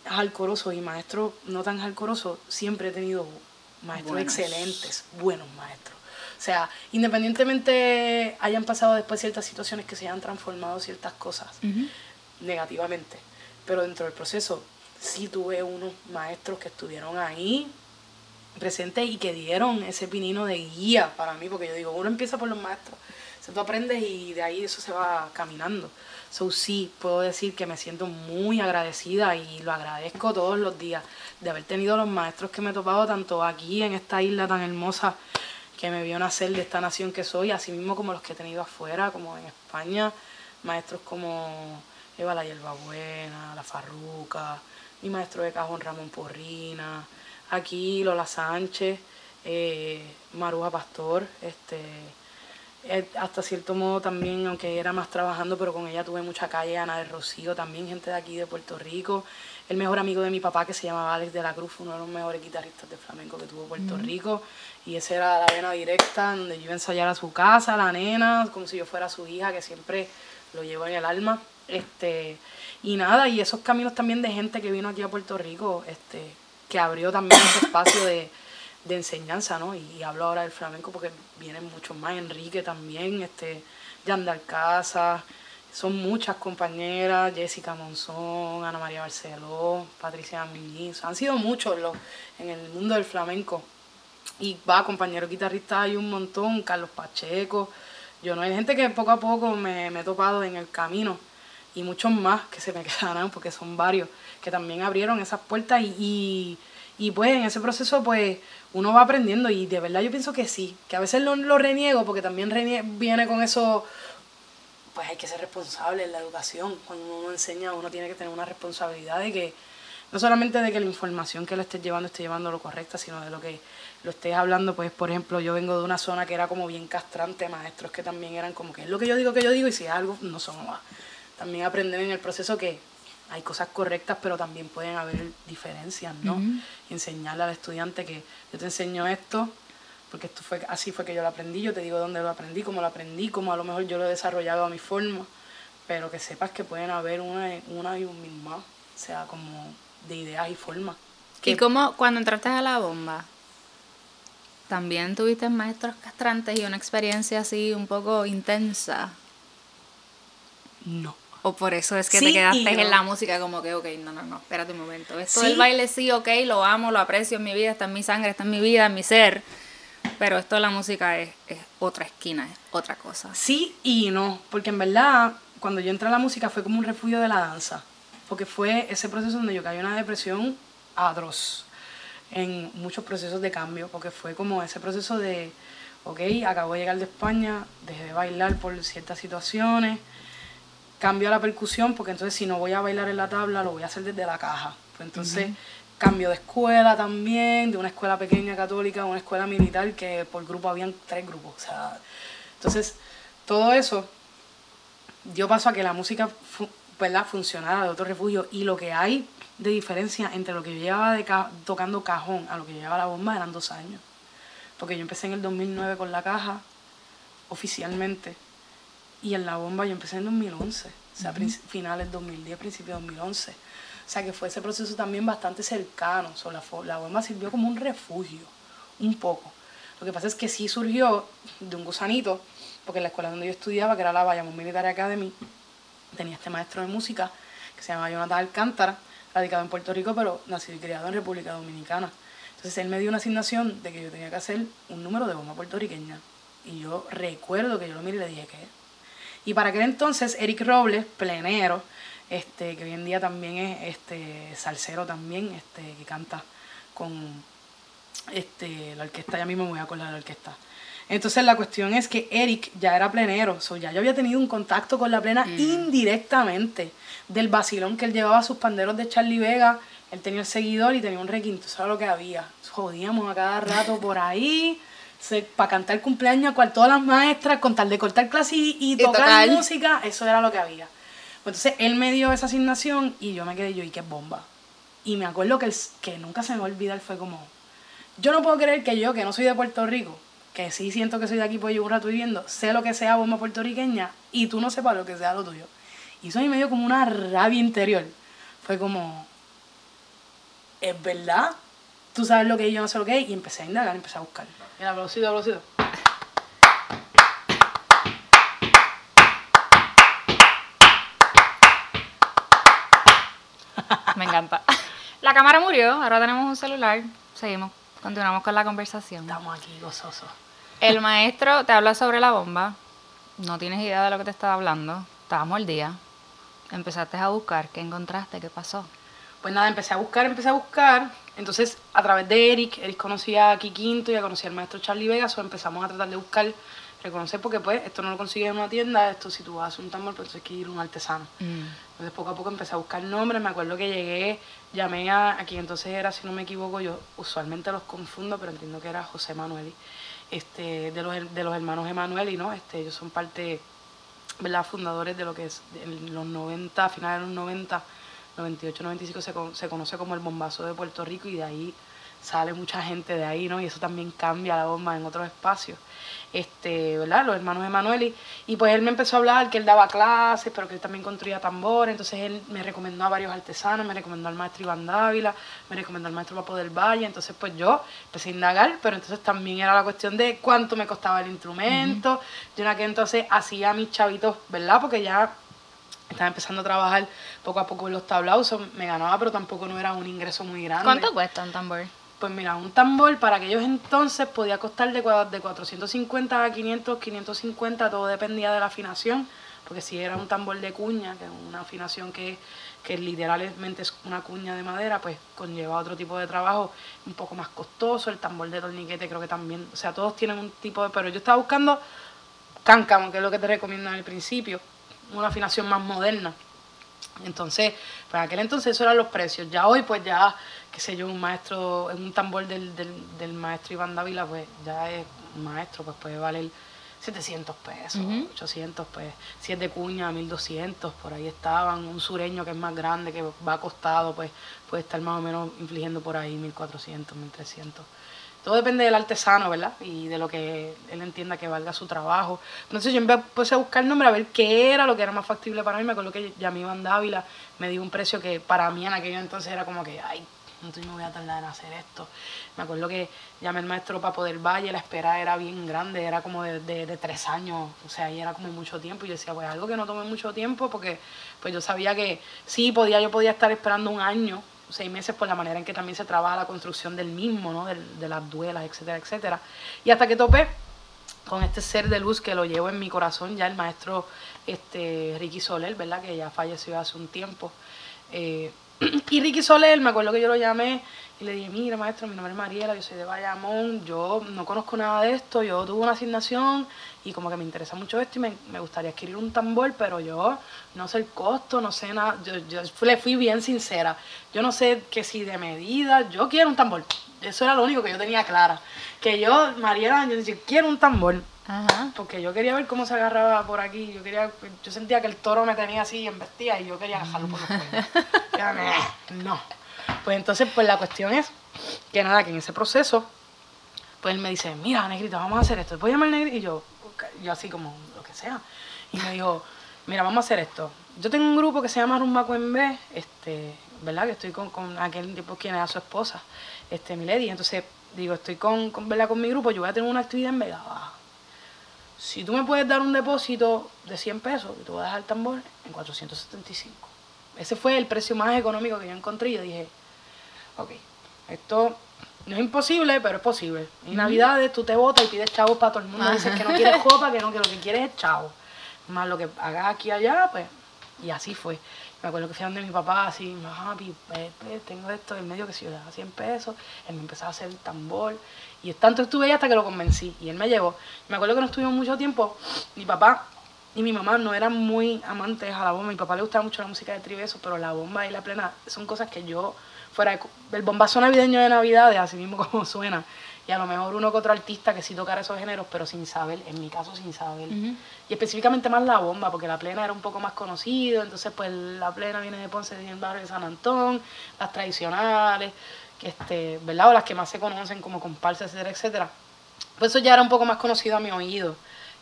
jalcorosos y maestros no tan jalcorosos, siempre he tenido maestros excelentes, buenos maestros. O sea, independientemente hayan pasado después ciertas situaciones que se hayan transformado ciertas cosas negativamente, pero dentro del proceso sí tuve unos maestros que estuvieron ahí presentes y que dieron ese pinino de guía para mí, porque yo digo, uno empieza por los maestros, o tú aprendes y de ahí eso se va caminando. So sí, puedo decir que me siento muy agradecida y lo agradezco todos los días de haber tenido los maestros que me he topado tanto aquí en esta isla tan hermosa que me vio nacer de esta nación que soy, así mismo como los que he tenido afuera, como en España, maestros como Eva la Buena, La Farruca, mi maestro de cajón Ramón Porrina, aquí Lola Sánchez, eh, Maruja Pastor, este eh, hasta cierto modo también, aunque era más trabajando, pero con ella tuve mucha calle, Ana de Rocío, también gente de aquí de Puerto Rico, el mejor amigo de mi papá que se llamaba Alex de la Cruz, uno de los mejores guitarristas de flamenco que tuvo Puerto Rico, y esa era la vena directa, donde yo iba a ensayar a su casa, la nena, como si yo fuera su hija, que siempre lo llevo en el alma, este, y nada, y esos caminos también de gente que vino aquí a Puerto Rico, este, que abrió también ese espacio de de enseñanza, ¿no? Y, hablo ahora del flamenco porque vienen muchos más, Enrique también, este, Yandal Casa, son muchas compañeras, Jessica Monzón, Ana María Barceló, Patricia Muñiz, han sido muchos los, en el mundo del flamenco. Y va, compañeros guitarristas hay un montón, Carlos Pacheco, yo no hay gente que poco a poco me, me he topado en el camino y muchos más que se me quedarán porque son varios que también abrieron esas puertas y y pues en ese proceso pues uno va aprendiendo y de verdad yo pienso que sí, que a veces lo, lo reniego porque también viene con eso, pues hay que ser responsable en la educación. Cuando uno enseña uno tiene que tener una responsabilidad de que no solamente de que la información que le estés llevando esté llevando lo correcta, sino de lo que lo estés hablando, pues por ejemplo yo vengo de una zona que era como bien castrante, maestros que también eran como que es lo que yo digo que yo digo y si es algo no son más. También aprender en el proceso que hay cosas correctas, pero también pueden haber diferencias, ¿no? Enseñarle al estudiante que yo te enseño esto, porque esto fue así fue que yo lo aprendí, yo te digo dónde lo aprendí, cómo lo aprendí, cómo a lo mejor yo lo he desarrollado a mi forma, pero que sepas que pueden haber una, una y un misma, o sea, como de ideas y formas. ¿Y cómo cuando entraste a la bomba? ¿También tuviste maestros castrantes y una experiencia así un poco intensa? No. O por eso es que te quedaste en la música como que, ok, no, no, no, espérate un momento. Esto del baile sí, ok, lo amo, lo aprecio en mi vida, está en mi sangre, está en mi vida, en mi ser. Pero esto de la música es, es otra esquina, es otra cosa. Sí y no, porque en verdad cuando yo entré a la música fue como un refugio de la danza. Porque fue ese proceso donde yo caí en una depresión atroz en muchos procesos de cambio, porque fue como ese proceso de, ok, acabo de llegar de España, dejé de bailar por ciertas situaciones, cambio a la percusión porque entonces si no voy a bailar en la tabla lo voy a hacer desde la caja. Pues entonces cambio de escuela también, de una escuela pequeña católica a una escuela militar que por grupo habían tres grupos. O sea, entonces todo eso dio paso a que la música ¿verdad? funcionara de otro refugio y lo que hay de diferencia entre lo que yo llevaba de tocando cajón a lo que yo llevaba la bomba eran dos años. Porque yo empecé en el 2009 con la caja oficialmente y en la bomba yo empecé en 2011, o sea, finales 2010, principios 2011. O sea, que fue ese proceso también bastante cercano. O la, la bomba sirvió como un refugio, un poco. Lo que pasa es que sí surgió de un gusanito, porque en la escuela donde yo estudiaba, que era la Bayamón Military Academy, tenía este maestro de música que se llama Jonathan Alcántara, radicado en Puerto Rico, pero nacido y criado en República Dominicana. Entonces él me dio una asignación de que yo tenía que hacer un número de bomba puertorriqueña. Y yo recuerdo que yo lo miré y le dije, que y para aquel entonces, Eric Robles, plenero, este, que hoy en día también es este, salsero también, este, que canta con este, la orquesta, ya mismo me voy a acordar de la orquesta. Entonces la cuestión es que Eric ya era plenero, so ya yo había tenido un contacto con la plena mm. indirectamente del vacilón que él llevaba sus panderos de Charlie Vega, él tenía el seguidor y tenía un requinto, eso era lo que había. Jodíamos a cada rato por ahí para cantar cumpleaños a cual todas las maestras, con tal de cortar clase y, tocar, música, eso era lo que había. Pues entonces él me dio esa asignación y yo me quedé yo, y qué bomba. Y me acuerdo que, que nunca se me va a olvidar, fue como, yo no puedo creer que yo, que no soy de Puerto Rico, que sí siento que soy de aquí, pues llevo un rato viviendo, sé lo que sea bomba puertorriqueña y tú no sepas lo que sea lo tuyo. Y eso a mí me dio como una rabia interior. Fue como, ¿es verdad? Tú sabes lo que es, yo no sé lo que es. Y empecé a indagar, empecé a buscar. Mira, aplausito, aplausito. Me encanta. La cámara murió, ahora tenemos un celular. Seguimos, continuamos con la conversación. Estamos aquí gozosos. El maestro te habla sobre la bomba. No tienes idea de lo que te estaba hablando. Estábamos al día. Empezaste a buscar. ¿Qué encontraste? ¿Qué pasó? Pues nada, empecé a buscar, empecé a buscar. Entonces, a través de Eric, Eric conocía a Quinto y a conocía al maestro Charlie Vega, o empezamos a tratar de buscar, reconocer, porque pues esto no lo consigues en una tienda, esto si tú vas a hacer un tambor, pues tienes que ir a un artesano. Entonces, poco a poco empecé a buscar nombres, me acuerdo que llegué, llamé a, a quien entonces era, si no me equivoco, yo usualmente los confundo, pero entiendo que era José Manueli, este, de, los, de los hermanos Emanueli, ¿no? Este, ellos son parte, ¿verdad? Fundadores de lo que es en los 90, finales de los 90, 98, 95 se, se conoce como el bombazo de Puerto Rico y de ahí sale mucha gente de ahí, ¿no? Y eso también cambia la bomba en otros espacios este, ¿verdad? Los hermanos Emanueli. Y pues él me empezó a hablar que él daba clases, pero que él también construía tambores. Entonces él me recomendó a varios artesanos, me recomendó al maestro Iván Dávila, me recomendó al maestro Papo del Valle. Entonces pues yo empecé a indagar, pero entonces también era la cuestión de cuánto me costaba el instrumento. Yo en aquel entonces hacía mis chavitos, ¿verdad? Porque ya estaba empezando a trabajar poco a poco en los tablaos, me ganaba, pero tampoco no era un ingreso muy grande. ¿Cuánto cuesta un tambor? Pues mira, un tambor para aquellos entonces podía costar de, de 450 a 500, 550, todo dependía de la afinación, porque si era un tambor de cuña, que es una afinación que, que literalmente es una cuña de madera, pues conlleva otro tipo de trabajo un poco más costoso, el tambor de torniquete creo que también, o sea, todos tienen un tipo de... Pero yo estaba buscando cáncamo, que es lo que te recomiendo en el principio, una afinación más moderna. Entonces, para aquel entonces eso eran los precios. Ya hoy, pues ya, qué sé yo, un maestro, un tambor del, del, maestro Iván Dávila, pues ya es un maestro, pues puede valer 700 pesos, 800, pues si es de cuña, 1200, por ahí estaban. Un sureño que es más grande, que va acostado, pues puede estar más o menos infligiendo por ahí 1400, 1300 todo depende del artesano, ¿verdad? Y de lo que él entienda que valga su trabajo. Entonces yo empecé a buscar el nombre a ver qué era lo que era más factible para mí. Me acuerdo que ya Iván Dávila me dio un precio que para mí en aquello entonces era como que, ay, no me voy a tardar en hacer esto. Me acuerdo que llamé al maestro para poder valle, la espera era bien grande, era como de, de, tres años, o sea, ahí era como mucho tiempo. Y yo decía, pues algo que no tome mucho tiempo, porque pues yo sabía que sí, podía, yo podía estar esperando un año seis meses por la manera en que también se trabaja la construcción del mismo, ¿no? de, las duelas, etcétera, etcétera. Y hasta que topé con este ser de luz que lo llevo en mi corazón, ya el maestro este, Ricky Soler, ¿verdad? Que ya falleció hace un tiempo. Eh, y Ricky Soler, me acuerdo que yo lo llamé y le dije, mira maestro, mi nombre es Mariela, yo soy de Bayamón, yo no conozco nada de esto, yo tuve una asignación y como que me interesa mucho esto y me, gustaría adquirir un tambor, pero yo no sé el costo, no sé nada, yo, yo le fui bien sincera, yo no sé que si de medida, yo quiero un tambor, eso era lo único que yo tenía clara, que yo, Mariela, yo decía, quiero un tambor, porque yo quería ver cómo se agarraba por aquí. Yo quería, yo sentía que el toro me tenía así y embestía y yo quería dejarlo por los cuellos. no. Pues entonces, pues la cuestión es que nada, que en ese proceso, pues él me dice, mira, negrita, vamos a hacer esto. Voy llamar negrita y yo, yo así como, lo que sea. Y me dijo, mira, vamos a hacer esto. Yo tengo un grupo que se llama Rumba B, este, ¿verdad? Que estoy con, con aquel tipo quien era su esposa, este, Milady. Entonces, digo, estoy con, con, ¿verdad? con mi grupo, yo voy a tener una actividad en Vega Si tú me puedes dar un depósito de 100 pesos, y te voy a dejar el tambor en 475. Ese fue el precio más económico que yo encontré y yo dije, ok, esto no es imposible, pero es posible. En Navidades tú te botas y pides chavos para todo el mundo. Dices que no quieres copa, que no, que lo que quieres es chavo. Más lo que hagas aquí y allá, pues. Y así fue. Me acuerdo que fui donde mi papá, así, papi, tengo esto en medio que si yo le daba 100 pesos. Él me empezó a hacer el tambor. Y tanto estuve ahí hasta que lo convencí. Y él me llevó. Me acuerdo que no estuvimos mucho tiempo. Mi papá y mi mamá no eran muy amantes a la bomba. Mi papá le gustaba mucho la música de tribeso, pero la bomba y la plena son cosas que yo, fuera el bombazo navideño de Navidad, así mismo como suena. Y a lo mejor uno que otro artista que sí tocara esos géneros, pero sin saber, en mi caso sin saber. Y específicamente más la bomba, porque la plena era un poco más conocido, entonces pues la plena viene de Ponce, del barrio de San Antón, las tradicionales, que este, ¿verdad? O las que más se conocen como comparsas, etcétera, etcétera. Pues eso ya era un poco más conocido a mi oído.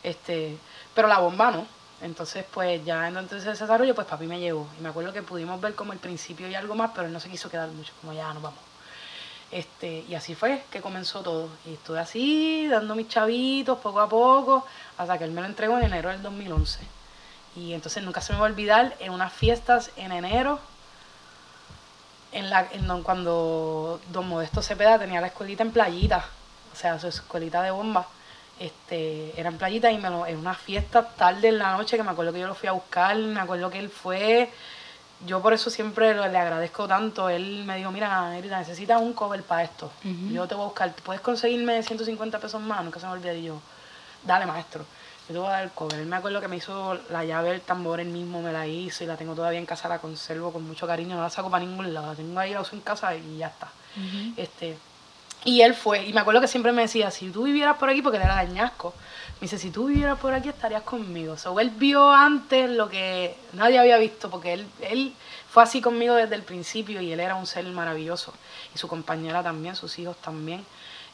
Este, pero la bomba no. Entonces, pues ya entonces ese desarrollo, pues papi me llevó. Y me acuerdo que pudimos ver como el principio y algo más, pero él no se quiso quedar mucho, como ya nos vamos. Este, y así fue que comenzó todo. Y estuve así, dando mis chavitos poco a poco, hasta que él me lo entregó en enero del 2011. Y entonces nunca se me va a olvidar en unas fiestas en enero, en la, en cuando don Modesto Cepeda tenía la escuelita en playita, o sea, su escuelita de bomba este, era en playita y me lo, en una fiesta tarde en la noche que me acuerdo que yo lo fui a buscar, me acuerdo que él fue, yo por eso siempre le agradezco tanto, él me dijo, mira, Erika, necesitas un cover para esto, yo te voy a buscar, ¿puedes conseguirme 150 pesos más? Nunca se me olvide, y yo, dale maestro, yo te voy a dar el cover, él me acuerdo que me hizo la llave del tambor, él mismo me la hizo y la tengo todavía en casa, la conservo con mucho cariño, no la saco para ningún lado, la tengo ahí, la uso en casa y ya está. este y él fue, y me acuerdo que siempre me decía, si tú vivieras por aquí, porque él era dañasco, me dice, si tú vivieras por aquí estarías conmigo. So, él vio antes lo que nadie había visto, porque él, él fue así conmigo desde el principio y él era un ser maravilloso. Y su compañera también, sus hijos también.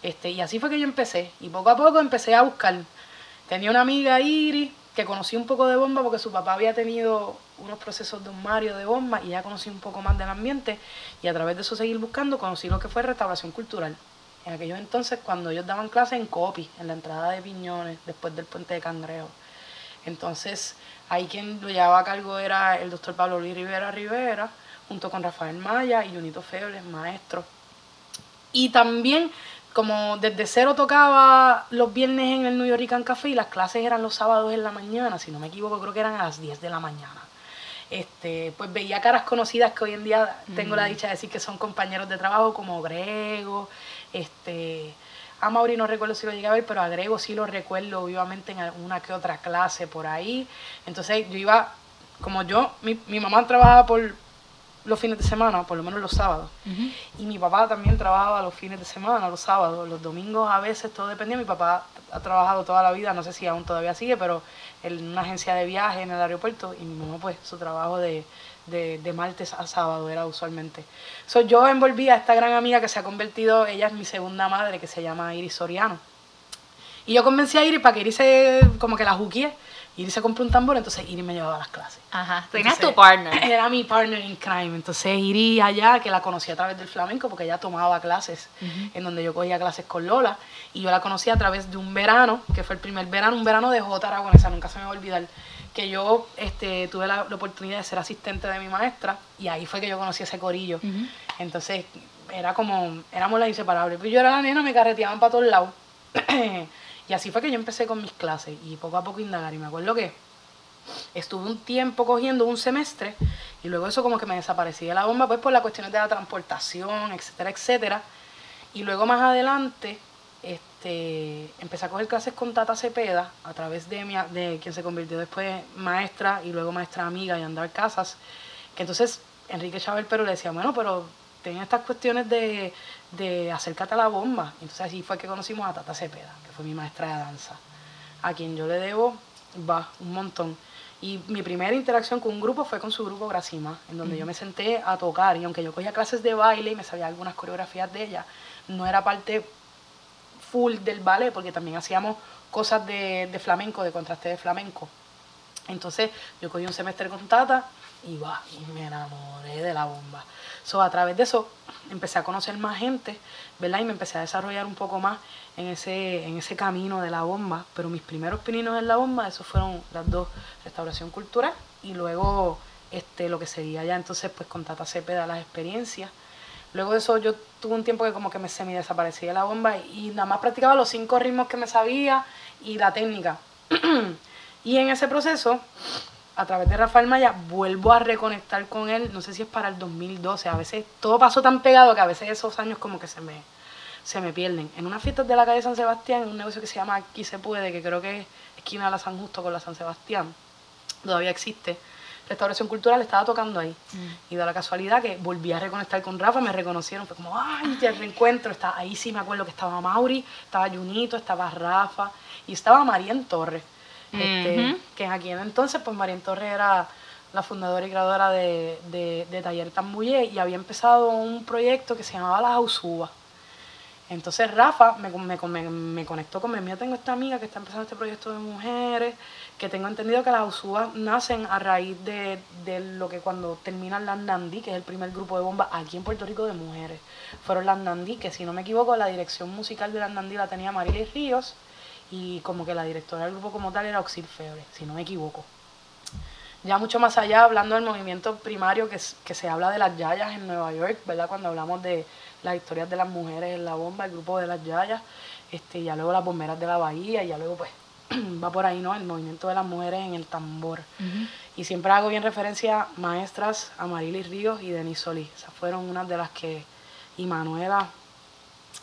Este, y así fue que yo empecé. Y poco a poco empecé a buscar. Tenía una amiga, Iris, que conocí un poco de bomba porque su papá había tenido unos procesos de un Mario de bomba y ya conocí un poco más del ambiente. Y a través de eso seguir buscando, conocí lo que fue restauración cultural en aquellos entonces cuando ellos daban clase en Copi, en la entrada de Piñones, después del puente de Cangrejo. Entonces, ahí quien lo llevaba a cargo era el doctor Pablo Luis Rivera Rivera, junto con Rafael Maya y Junito Febles, maestro. Y también, como desde cero tocaba los viernes en el New York Café y las clases eran los sábados en la mañana, si no me equivoco, creo que eran a las 10 de la mañana. Este, pues veía caras conocidas que hoy en día tengo la mm. dicha de decir que son compañeros de trabajo como Grego, este, a Mauri no recuerdo si lo llegué a ver, pero a Grego sí lo recuerdo obviamente en alguna que otra clase por ahí. Entonces yo iba, como yo, mi, mi mamá trabajaba por los fines de semana, por lo menos los sábados. Y mi papá también trabajaba los fines de semana, los sábados, los domingos a veces, todo dependía. Mi papá ha trabajado toda la vida, no sé si aún todavía sigue, pero en una agencia de viaje en el aeropuerto. Y mi mamá, pues, su trabajo de, de, martes a sábado era usualmente. So, yo envolví a esta gran amiga que se ha convertido, ella es mi segunda madre, que se llama Iris Soriano. Y yo convencí a Iris para que Iris se, como que la juquie. Iris se compró un tambor, entonces Iris me llevaba a las clases. Ajá, tenías tu partner. Era mi partner in crime. Entonces Iris allá, que la conocí a través del flamenco, porque ella tomaba clases, en donde yo cogía clases con Lola. Y yo la conocí a través de un verano, que fue el primer verano, un verano de J. Aragonesa, nunca se me va a olvidar que yo este, tuve la, oportunidad de ser asistente de mi maestra y ahí fue que yo conocí ese corillo. Entonces era como, éramos las inseparables. Pero yo era la nena, me carreteaban para todos lados. y así fue que yo empecé con mis clases y poco a poco indagar. Y me acuerdo que estuve un tiempo cogiendo un semestre y luego eso como que me desaparecía la bomba pues por las cuestiones de la transportación, etcétera, etcétera. Y luego más adelante este, empecé a coger clases con Tata Cepeda a través de, mi, de quien se convirtió después maestra y luego maestra amiga y andar casas, que entonces Enrique Chávez pero le decía, bueno, pero ten estas cuestiones de, de acércate a la bomba. Entonces así fue que conocimos a Tata Cepeda, que fue mi maestra de danza, a quien yo le debo, va, un montón. Y mi primera interacción con un grupo fue con su grupo Gracima, en donde yo me senté a tocar y aunque yo cogía clases de baile y me sabía algunas coreografías de ella, no era parte full del ballet, porque también hacíamos cosas de, flamenco, de contraste de flamenco. Entonces yo cogí un semestre con Tata y va, y me enamoré de la bomba. So, a través de eso empecé a conocer más gente, ¿verdad? Y me empecé a desarrollar un poco más en ese, en ese camino de la bomba. Pero mis primeros pininos en la bomba, esos fueron las dos, restauración cultural y luego este, lo que sería ya entonces pues con Tata Cepeda las experiencias Luego de eso yo tuve un tiempo que como que me semi desaparecía la bomba y nada más practicaba los cinco ritmos que me sabía y la técnica. y en ese proceso, a través de Rafael Maya, vuelvo a reconectar con él, no sé si es para el 2012, a veces todo pasó tan pegado que a veces esos años como que se me, se me pierden. En una fiesta de la calle San Sebastián, en un negocio que se llama Aquí se puede, que creo que es esquina de la San Justo con la San Sebastián, todavía existe restauración cultural estaba tocando ahí. Mm. Y da la casualidad que volví a reconectar con Rafa, me reconocieron, fue como, ay, el reencuentro. Está, ahí sí me acuerdo que estaba Mauri, estaba Junito, estaba Rafa y estaba Marien Torres. Este, que en aquel entonces, pues Marien Torres era la fundadora y creadora de, de, de Taller Tambuye y había empezado un proyecto que se llamaba Las Ausubas. Entonces Rafa me, me, me, me conectó con, mira, tengo esta amiga que está empezando este proyecto de mujeres, que tengo entendido que las usúas nacen a raíz de, de, lo que cuando terminan las Nandí, que es el primer grupo de bomba aquí en Puerto Rico de mujeres, fueron las Nandí, que si no me equivoco la dirección musical de las Nandí la tenía Marilis Ríos y como que la directora del grupo como tal era Oxil Febre, si no me equivoco. Ya mucho más allá, hablando del movimiento primario que, que se habla de las yayas en Nueva York, ¿verdad? Cuando hablamos de las historias de las mujeres en la bomba, el grupo de las Yayas, este, ya luego las bomberas de la bahía, y ya luego pues va por ahí, ¿no? El movimiento de las mujeres en el tambor. Y siempre hago bien referencia a maestras, a Marilis Ríos y Denise Solís. Esas fueron unas de las que, y Manuela,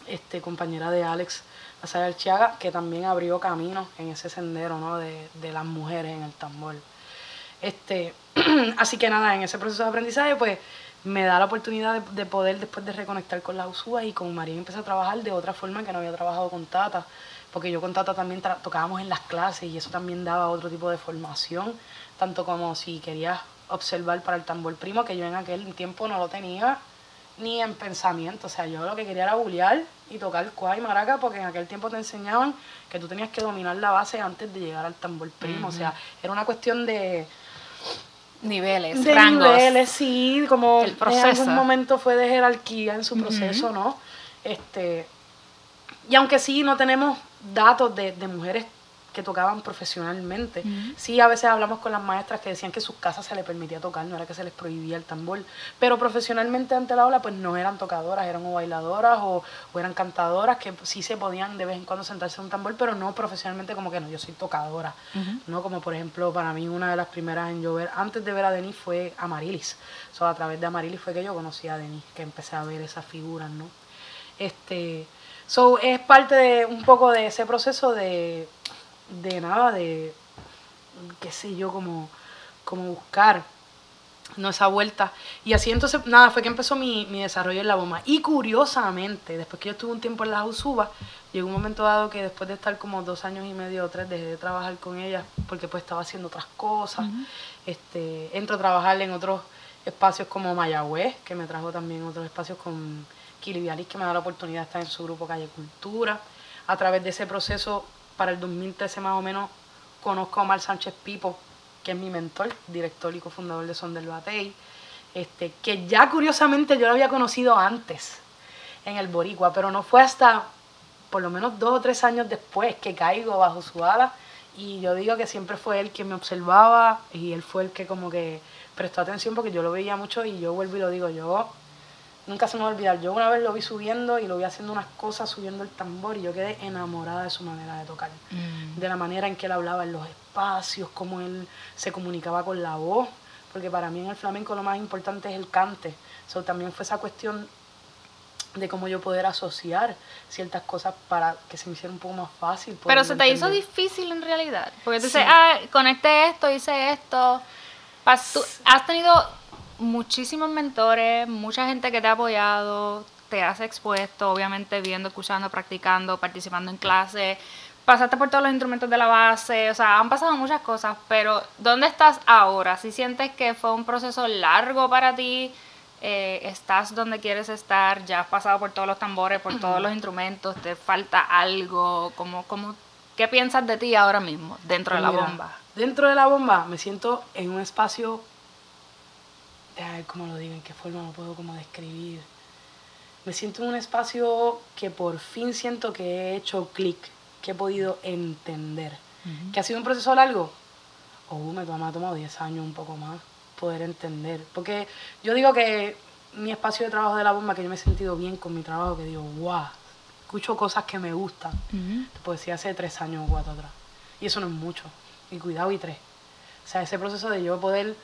este, compañera de Alex Azar Chiaga, que también abrió camino en ese sendero, ¿no? De, de las mujeres en el tambor. Este, así que nada, en ese proceso de aprendizaje, pues me da la oportunidad de, poder después de reconectar con la USUA y con María empecé a trabajar de otra forma que no había trabajado con Tata, porque yo con Tata también tocábamos en las clases y eso también daba otro tipo de formación, tanto como si querías observar para el tambor primo, que yo en aquel tiempo no lo tenía ni en pensamiento, o sea, yo lo que quería era bulear y tocar cuá y maraca, porque en aquel tiempo te enseñaban que tú tenías que dominar la base antes de llegar al tambor primo, o sea, era una cuestión de niveles, de rangos. niveles, sí, como El proceso. en algún momento fue de jerarquía en su proceso, ¿no? Este, y aunque sí no tenemos datos de, de mujeres que tocaban profesionalmente, sí a veces hablamos con las maestras que decían que sus casas se les permitía tocar, no era que se les prohibía el tambor, pero profesionalmente ante la aula pues no eran tocadoras, eran o bailadoras o, o eran cantadoras que sí se podían de vez en cuando sentarse en un tambor, pero no profesionalmente como que no, yo soy tocadora, ¿no? Como por ejemplo para mí una de las primeras en llover, antes de ver a Denis fue Amarilis, so, a través de Amarilis fue que yo conocí a Denis, que empecé a ver esas figuras, ¿no? Este, so, es parte de un poco de ese proceso de, de nada, de qué sé yo, como, como buscar no esa vuelta. Y así entonces, nada, fue que empezó mi, mi desarrollo en la bomba. Y curiosamente, después que yo estuve un tiempo en la USUBA, llegó un momento dado que después de estar como dos años y medio o tres, dejé de trabajar con ella porque pues estaba haciendo otras cosas. este, entro a trabajar en otros espacios como Mayagüez, que me trajo también otros espacios con Kili Vialis, que me da la oportunidad de estar en su grupo Calle Cultura. A través de ese proceso, para el 2013 más o menos, conozco a Omar Sánchez Pipo, que es mi mentor, director y cofundador de Son del Batey, este, que ya curiosamente yo lo había conocido antes en el Boricua, pero no fue hasta por lo menos dos o tres años después que caigo bajo su ala y yo digo que siempre fue él quien me observaba y él fue el que como que prestó atención porque yo lo veía mucho y yo vuelvo y lo digo, yo nunca se me va a olvidar, yo una vez lo vi subiendo y lo vi haciendo unas cosas, subiendo el tambor y yo quedé enamorada de su manera de tocar, de la manera en que él hablaba en los espacios, cómo él se comunicaba con la voz, porque para mí en el flamenco lo más importante es el cante, so, también fue esa cuestión de cómo yo poder asociar ciertas cosas para que se me hiciera un poco más fácil. Pero se te hizo entender. difícil en realidad. Porque tú Sí. dices, ah, conecté esto, hice esto. Has tenido muchísimos mentores, mucha gente que te ha apoyado, te has expuesto, obviamente viendo, escuchando, practicando, participando en clases. Pasaste por todos los instrumentos de la base, o sea, han pasado muchas cosas, pero ¿dónde estás ahora? Si sientes que fue un proceso largo para ti, eh, estás donde quieres estar, ya has pasado por todos los tambores, por todos los instrumentos, te falta algo, como, como, ¿qué piensas de ti ahora mismo dentro de la Mira, bomba? Dentro de la bomba me siento en un espacio, a ver cómo lo digo, en qué forma lo puedo como describir. Me siento en un espacio que por fin siento que he hecho clic, que he podido entender. Que ha sido un proceso largo. Oh, me, toma- me ha tomado 10 años, un poco más, poder entender. Porque yo digo que mi espacio de trabajo de la bomba, que yo me he sentido bien con mi trabajo, que digo, wow, escucho cosas que me gustan. Te puedo decir hace tres años o cuatro atrás. Y eso no es mucho. Y cuidado y tres. O sea, ese proceso de yo poder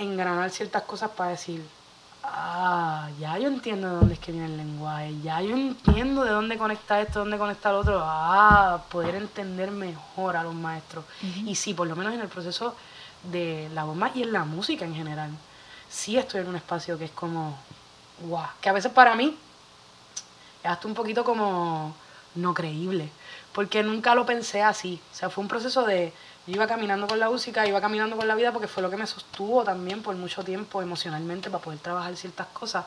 engranar ciertas cosas para decir, ah, ya yo entiendo de dónde es que viene el lenguaje, ya yo entiendo de dónde conecta esto, dónde conecta lo otro, ah, poder entender mejor a los maestros. Y sí, por lo menos en el proceso de la bomba y en la música en general, sí estoy en un espacio que es como, guau, que a veces para mí es hasta un poquito como no creíble, porque nunca lo pensé así. O sea, fue un proceso de, yo iba caminando con la música, iba caminando con la vida, porque fue lo que me sostuvo también por mucho tiempo emocionalmente para poder trabajar ciertas cosas.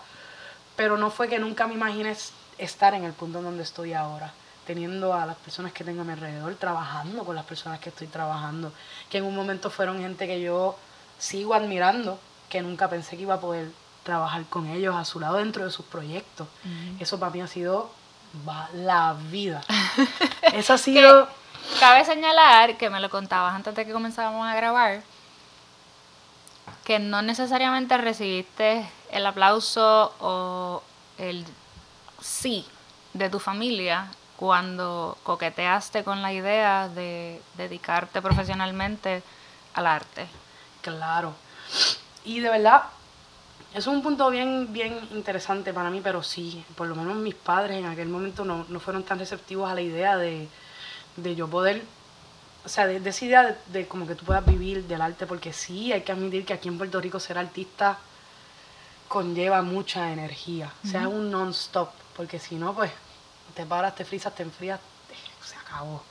Pero no fue que nunca me imaginé estar en el punto en donde estoy ahora teniendo a las personas que tengo a mi alrededor, trabajando con las personas que estoy trabajando, que en un momento fueron gente que yo sigo admirando, que nunca pensé que iba a poder trabajar con ellos a su lado dentro de sus proyectos. Eso para mí ha sido la vida. Eso ha sido... cabe señalar, que me lo contabas antes de que comenzábamos a grabar, que no necesariamente recibiste el aplauso o el sí de tu familia cuando coqueteaste con la idea de dedicarte profesionalmente al arte. Claro. Y de verdad, es un punto bien, bien interesante para mí, pero sí, por lo menos mis padres en aquel momento no, fueron tan receptivos a la idea de, yo poder, o sea, de, esa idea de, como que tú puedas vivir del arte, porque sí, hay que admitir que aquí en Puerto Rico ser artista conlleva mucha energía, o sea, un non-stop, porque si no, pues te paras, te frisas, te enfrías, se acabó.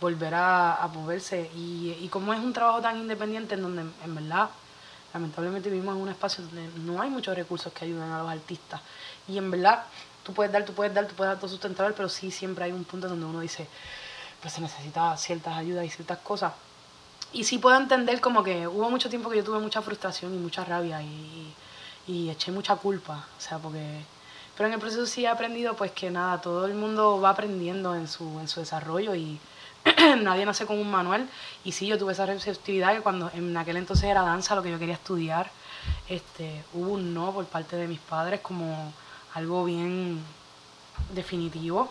Volver a, moverse. Y, y como es un trabajo tan independiente en donde en verdad lamentablemente vivimos en un espacio donde no hay muchos recursos que ayuden a los artistas. Y en verdad, tú puedes dar, tú puedes dar, tú puedes dar todo sustentable, pero sí siempre hay un punto donde uno dice, pues se necesita ciertas ayudas y ciertas cosas. Y sí puedo entender como que hubo mucho tiempo que yo tuve mucha frustración y mucha rabia y, y eché mucha culpa, o sea, porque... Pero en el proceso sí he aprendido pues que nada, todo el mundo va aprendiendo en su, en su desarrollo y nadie nace con un manual. Y sí, yo tuve esa receptividad que cuando en aquel entonces era danza lo que yo quería estudiar, este, hubo un no por parte de mis padres como algo bien definitivo.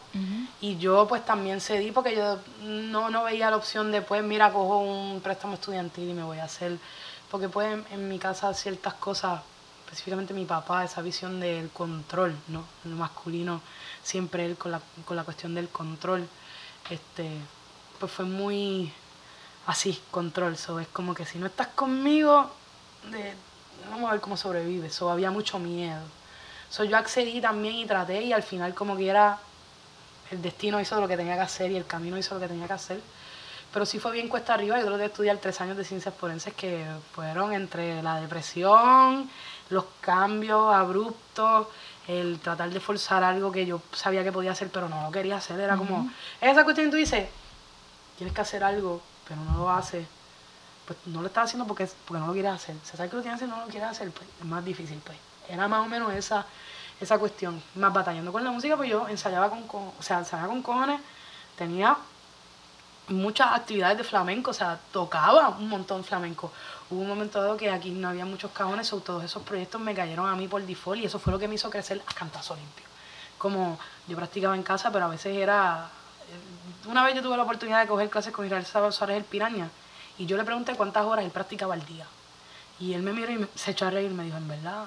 Y yo pues también cedí porque yo no, no veía la opción de pues mira, cojo un préstamo estudiantil y me voy a hacer, porque pues en, mi casa ciertas cosas, específicamente mi papá, esa visión del control, ¿no? El masculino, siempre él con la, con la cuestión del control, este, pues fue muy así, control. So, es como que si no estás conmigo, de, vamos a ver cómo sobrevives. So, había mucho miedo. So, yo accedí también y traté y al final como que era, el destino hizo lo que tenía que hacer y el camino hizo lo que tenía que hacer. Pero sí fue bien cuesta arriba. Yo tuve que estudiar tres años de ciencias forenses que fueron entre la depresión, los cambios abruptos, el tratar de forzar algo que yo sabía que podía hacer, pero no lo quería hacer. Era como, esa cuestión tú dices, tienes que hacer algo, pero no lo haces, pues no lo estás haciendo porque, porque no lo quieres hacer. Si sabes que lo tienes que hacer, no lo quieres hacer, pues es más difícil, pues. Era más o menos esa, esa cuestión. Más batallando con la música, pues yo ensayaba con, o sea, ensayaba con cojones, tenía muchas actividades de flamenco, o sea, tocaba un montón flamenco. Hubo un momento dado que aquí no había muchos cajones, o todos esos proyectos me cayeron a mí por default y eso fue lo que me hizo crecer a cantazo limpio. Como yo practicaba en casa, pero a veces era una vez yo tuve la oportunidad de coger clases con Israel Suárez el Piraña y yo le pregunté cuántas horas él practicaba al día. Y él me miró y se echó a reír y me dijo, en verdad,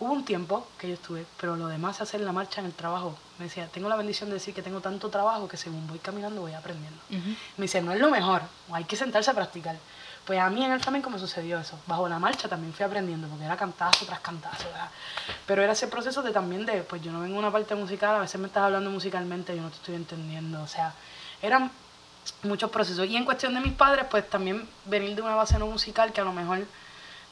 hubo un tiempo que yo estuve, pero lo demás es hacer la marcha en el trabajo. Me decía, tengo la bendición de decir que tengo tanto trabajo que según voy caminando voy aprendiendo. Me dice, no es lo mejor, hay que sentarse a practicar. Pues a mí en el flamenco me sucedió eso. Bajo la marcha también fui aprendiendo, porque era cantazo tras cantazo. Pero era ese proceso de también de, pues yo no vengo una parte musical, a veces me estás hablando musicalmente y yo no te estoy entendiendo. O sea, eran muchos procesos. Y en cuestión de mis padres, pues también venir de una base no musical que a lo mejor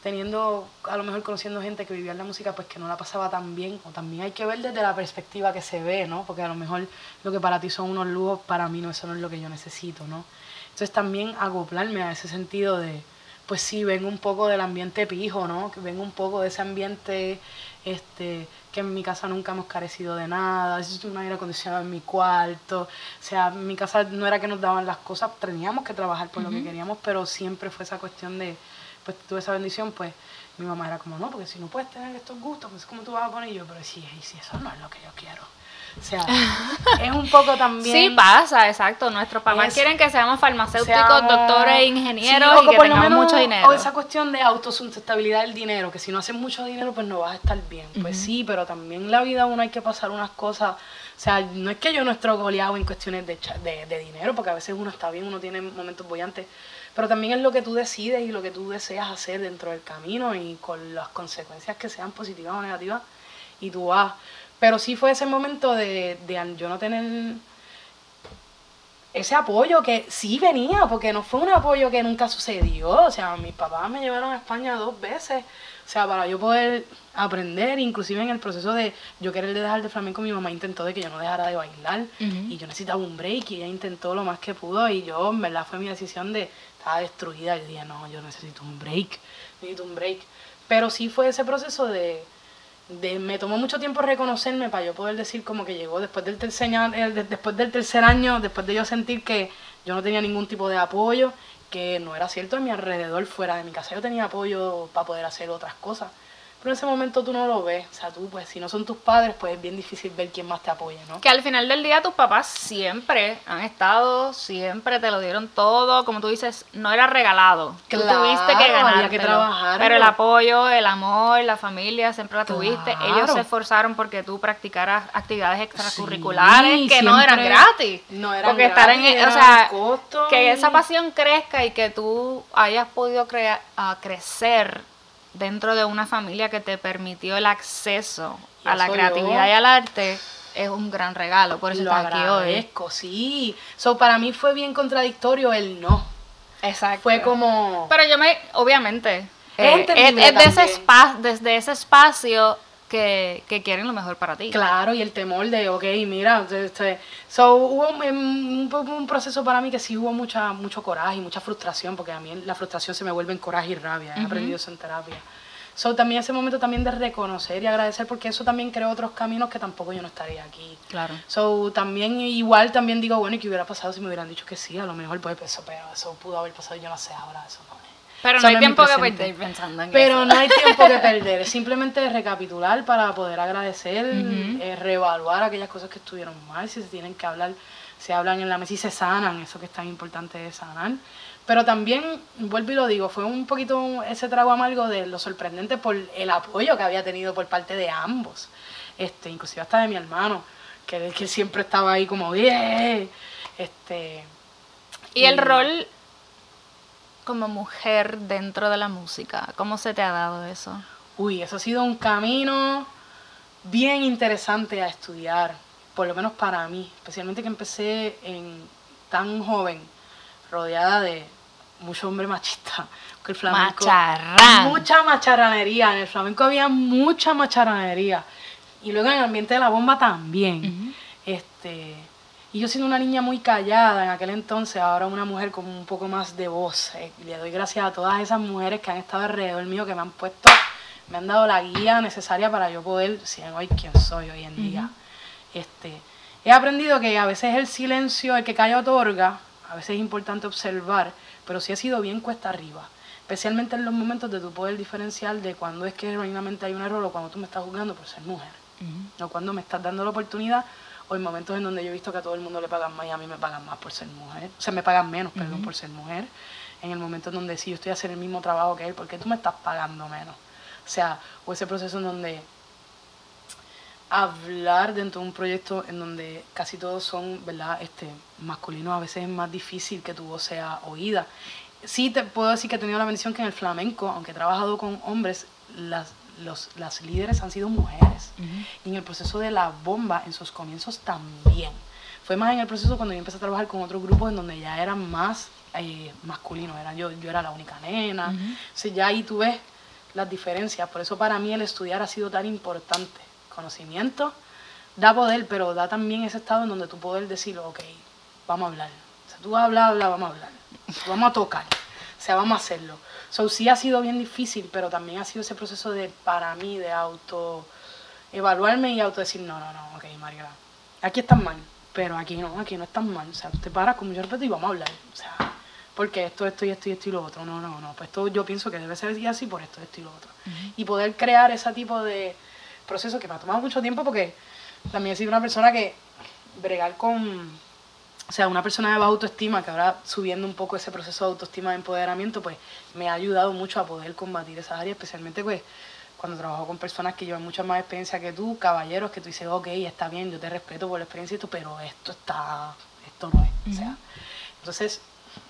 teniendo, a lo mejor conociendo gente que vivía en la música, pues que no la pasaba tan bien, o también hay que ver desde la perspectiva que se ve, ¿no? Porque a lo mejor lo que para ti son unos lujos, para mí no, eso no es lo que yo necesito, ¿no? Entonces también acoplarme a ese sentido de, pues sí, vengo un poco del ambiente pijo, ¿no? Que vengo un poco de ese ambiente este, que en mi casa nunca hemos carecido de nada, es un aire acondicionado en mi cuarto, o sea, en mi casa no era que nos daban las cosas, teníamos que trabajar por lo que queríamos, pero siempre fue esa cuestión de, pues tuve esa bendición, pues mi mamá era como, no, porque si no puedes tener estos gustos, pues ¿cómo tú vas a poner? Y yo, pero sí, sí, eso no es lo que yo quiero. O sea, es un poco también. Sí, pasa, exacto. Nuestros papás quieren que seamos farmacéuticos, doctores, ingenieros y que tengamos mucho dinero. O esa cuestión de autosustentabilidad del dinero, que si no haces mucho dinero, pues no vas a estar bien. Pues sí, pero también en la vida uno hay que pasar unas cosas. O sea, no es que yo no estoy goleado en cuestiones de, de, de dinero, porque a veces uno está bien, uno tiene momentos bollantes pero también es lo que tú decides y lo que tú deseas hacer dentro del camino y con las consecuencias que sean positivas o negativas y tú vas pero sí fue ese momento de, yo no tener ese apoyo que sí venía, porque no fue un apoyo que nunca sucedió. O sea, mis papás me llevaron a España dos veces. O sea, para yo poder aprender, inclusive en el proceso de yo querer dejar de flamenco, mi mamá intentó de que yo no dejara de bailar. Y yo necesitaba un break y ella intentó lo más que pudo. Y yo, en verdad, fue mi decisión de, estaba destruida. Y dije, no, yo necesito un break, necesito un break. Pero sí fue ese proceso de, de, me tomó mucho tiempo reconocerme para yo poder decir como que llegó después del tercer año, después del tercer año, después de yo sentir que yo no tenía ningún tipo de apoyo, que no era cierto a mi alrededor, fuera de mi casa yo tenía apoyo para poder hacer otras cosas. Pero en ese momento tú no lo ves. O sea, tú, pues, si no son tus padres, pues es bien difícil ver quién más te apoya, ¿no? Que al final del día tus papás siempre han estado, siempre te lo dieron todo. Como tú dices, no era regalado. tú tuviste que ganar. Que trabajar. Pero el apoyo, el amor, la familia, siempre la tuviste. Ellos se esforzaron porque tú practicaras actividades extracurriculares que no eran gratis. No eran porque estar en, o sea, que esa pasión crezca y que tú hayas podido crear, a crecer dentro de una familia que te permitió el acceso a la creatividad y al arte es un gran regalo, por eso lo estás aquí hoy. sí. So, para mí fue bien contradictorio el no. Exacto. Fue como... Pero yo me, obviamente, es, eh, de ese espacio, desde ese espacio que, quieren lo mejor para ti. Claro, y el temor de, ok, mira, este, so, hubo un, un, proceso para mí que sí hubo mucha, mucho coraje y mucha frustración, porque a mí la frustración se me vuelve en coraje y rabia, he aprendido eso en terapia. So, también ese momento también de reconocer y agradecer, porque eso también creó otros caminos que tampoco yo no estaría aquí. Claro. So, también, igual también digo, bueno, ¿y qué hubiera pasado si me hubieran dicho que sí? A lo mejor, pues, eso, pero eso pudo haber pasado, yo no sé ahora, eso no pero no hay tiempo que perder pensando en Pero no hay tiempo que perder, simplemente recapitular para poder agradecer, eh, reevaluar aquellas cosas que estuvieron mal, si se tienen que hablar, se hablan en la mesa y se sanan, eso que es tan importante de sanar. Pero también, vuelvo y lo digo, fue un poquito ese trago amargo de lo sorprendente por el apoyo que había tenido por parte de ambos, este, inclusive hasta de mi hermano, que, que siempre estaba ahí como, bien, este... Y el rol como mujer dentro de la música? ¿Cómo se te ha dado eso? Uy, eso ha sido un camino bien interesante a estudiar, por lo menos para mí, especialmente que empecé en tan joven, rodeada de mucho hombre machista. el flamenco, Macharrán. Mucha macharranería, en el flamenco había mucha macharranería. Y luego en el ambiente de la bomba también. Este y yo siendo una niña muy callada en aquel entonces, ahora una mujer con un poco más de voz. Eh, le doy gracias a todas esas mujeres que han estado alrededor mío, que me han puesto, me han dado la guía necesaria para yo poder ser hoy quien soy hoy en día. este, he aprendido que a veces el silencio, el que calla otorga, a veces es importante observar, pero sí ha sido bien cuesta arriba. Especialmente en los momentos de tu poder diferenciar de cuando es que realmente hay un error o cuando tú me estás juzgando por ser mujer. O cuando me estás dando la oportunidad o en momentos en donde yo he visto que a todo el mundo le pagan más y a mí me pagan más por ser mujer, o sea, me pagan menos, perdón, por ser mujer, en el momento en donde si yo estoy haciendo el mismo trabajo que él, ¿por qué tú me estás pagando menos? O sea, o ese proceso en donde hablar dentro de un proyecto en donde casi todos son, ¿verdad? Este, masculinos, a veces es más difícil que tu voz sea oída. Sí te puedo decir que he tenido la bendición que en el flamenco, aunque he trabajado con hombres, las los, las líderes han sido mujeres. Y en el proceso de la bomba, en sus comienzos también. Fue más en el proceso cuando yo empecé a trabajar con otros grupos en donde ya eran más eh, masculinos. Eran, yo, yo era la única nena. Uh ya ahí tú ves las diferencias. Por eso para mí el estudiar ha sido tan importante. Conocimiento da poder, pero da también ese estado en donde tú puedes decir, ok, vamos a hablar. O sea, tú vas a hablar, hablar, vamos a hablar. Vamos a tocar. O sea, vamos a hacerlo. So, sí ha sido bien difícil, pero también ha sido ese proceso de, para mí, de auto evaluarme y auto decir, no, no, no, ok, María, aquí estás mal, pero aquí no, aquí no estás mal. O sea, te paras con mucho respeto y vamos a hablar. O sea, porque esto, esto y esto y esto y lo otro. No, no, no. Pues esto yo pienso que debe ser así por esto, esto y lo otro. Y poder crear ese tipo de proceso que me ha tomado mucho tiempo porque también he sido una persona que bregar con o sea, una persona de baja autoestima que ahora subiendo un poco ese proceso de autoestima de empoderamiento, pues me ha ayudado mucho a poder combatir esas áreas, especialmente pues cuando trabajo con personas que llevan mucha más experiencia que tú, caballeros, que tú dices, ok, está bien, yo te respeto por la experiencia y esto, pero esto está, esto no es. O sea, entonces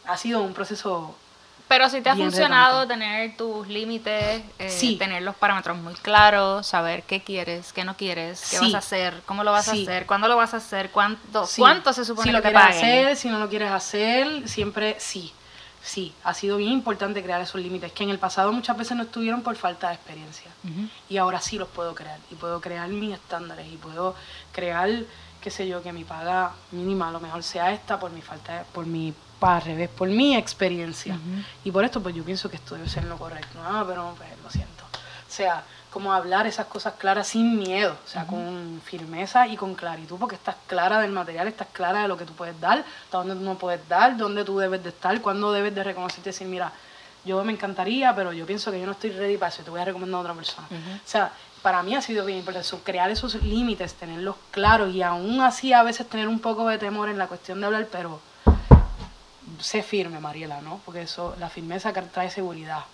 ha sido un proceso Pero si te ha funcionado tener tus límites, eh, Sí. tener los parámetros muy claros, saber qué quieres, qué no quieres, qué Sí. vas a hacer, cómo lo vas Sí. a hacer, cuándo lo vas a hacer, cuánto, Sí. cuánto se supone si lo que te quieres paguen. hacer, si no lo quieres hacer, siempre sí. Sí, ha sido bien importante crear esos límites que en el pasado muchas veces no estuvieron por falta de experiencia. Y ahora sí los puedo crear. Y puedo crear mis estándares y puedo crear, qué sé yo, que mi paga mínima a lo mejor sea esta por mi falta, de- por mi, para al revés, por mi experiencia. Y por esto pues yo pienso que esto debe ser lo correcto. Ah, pero pues, lo siento. O sea, como hablar esas cosas claras sin miedo, o sea, con firmeza y con claritud, porque estás clara del material, estás clara de lo que tú puedes dar, hasta dónde tú no puedes dar, dónde tú debes de estar, cuándo debes de reconocerte y decir, mira, yo me encantaría, pero yo pienso que yo no estoy ready para eso y te voy a recomendar a otra persona. O sea, para mí ha sido bien importante eso, crear esos límites, tenerlos claros y aún así a veces tener un poco de temor en la cuestión de hablar, pero sé firme, Mariela, ¿no? Porque eso, la firmeza trae seguridad.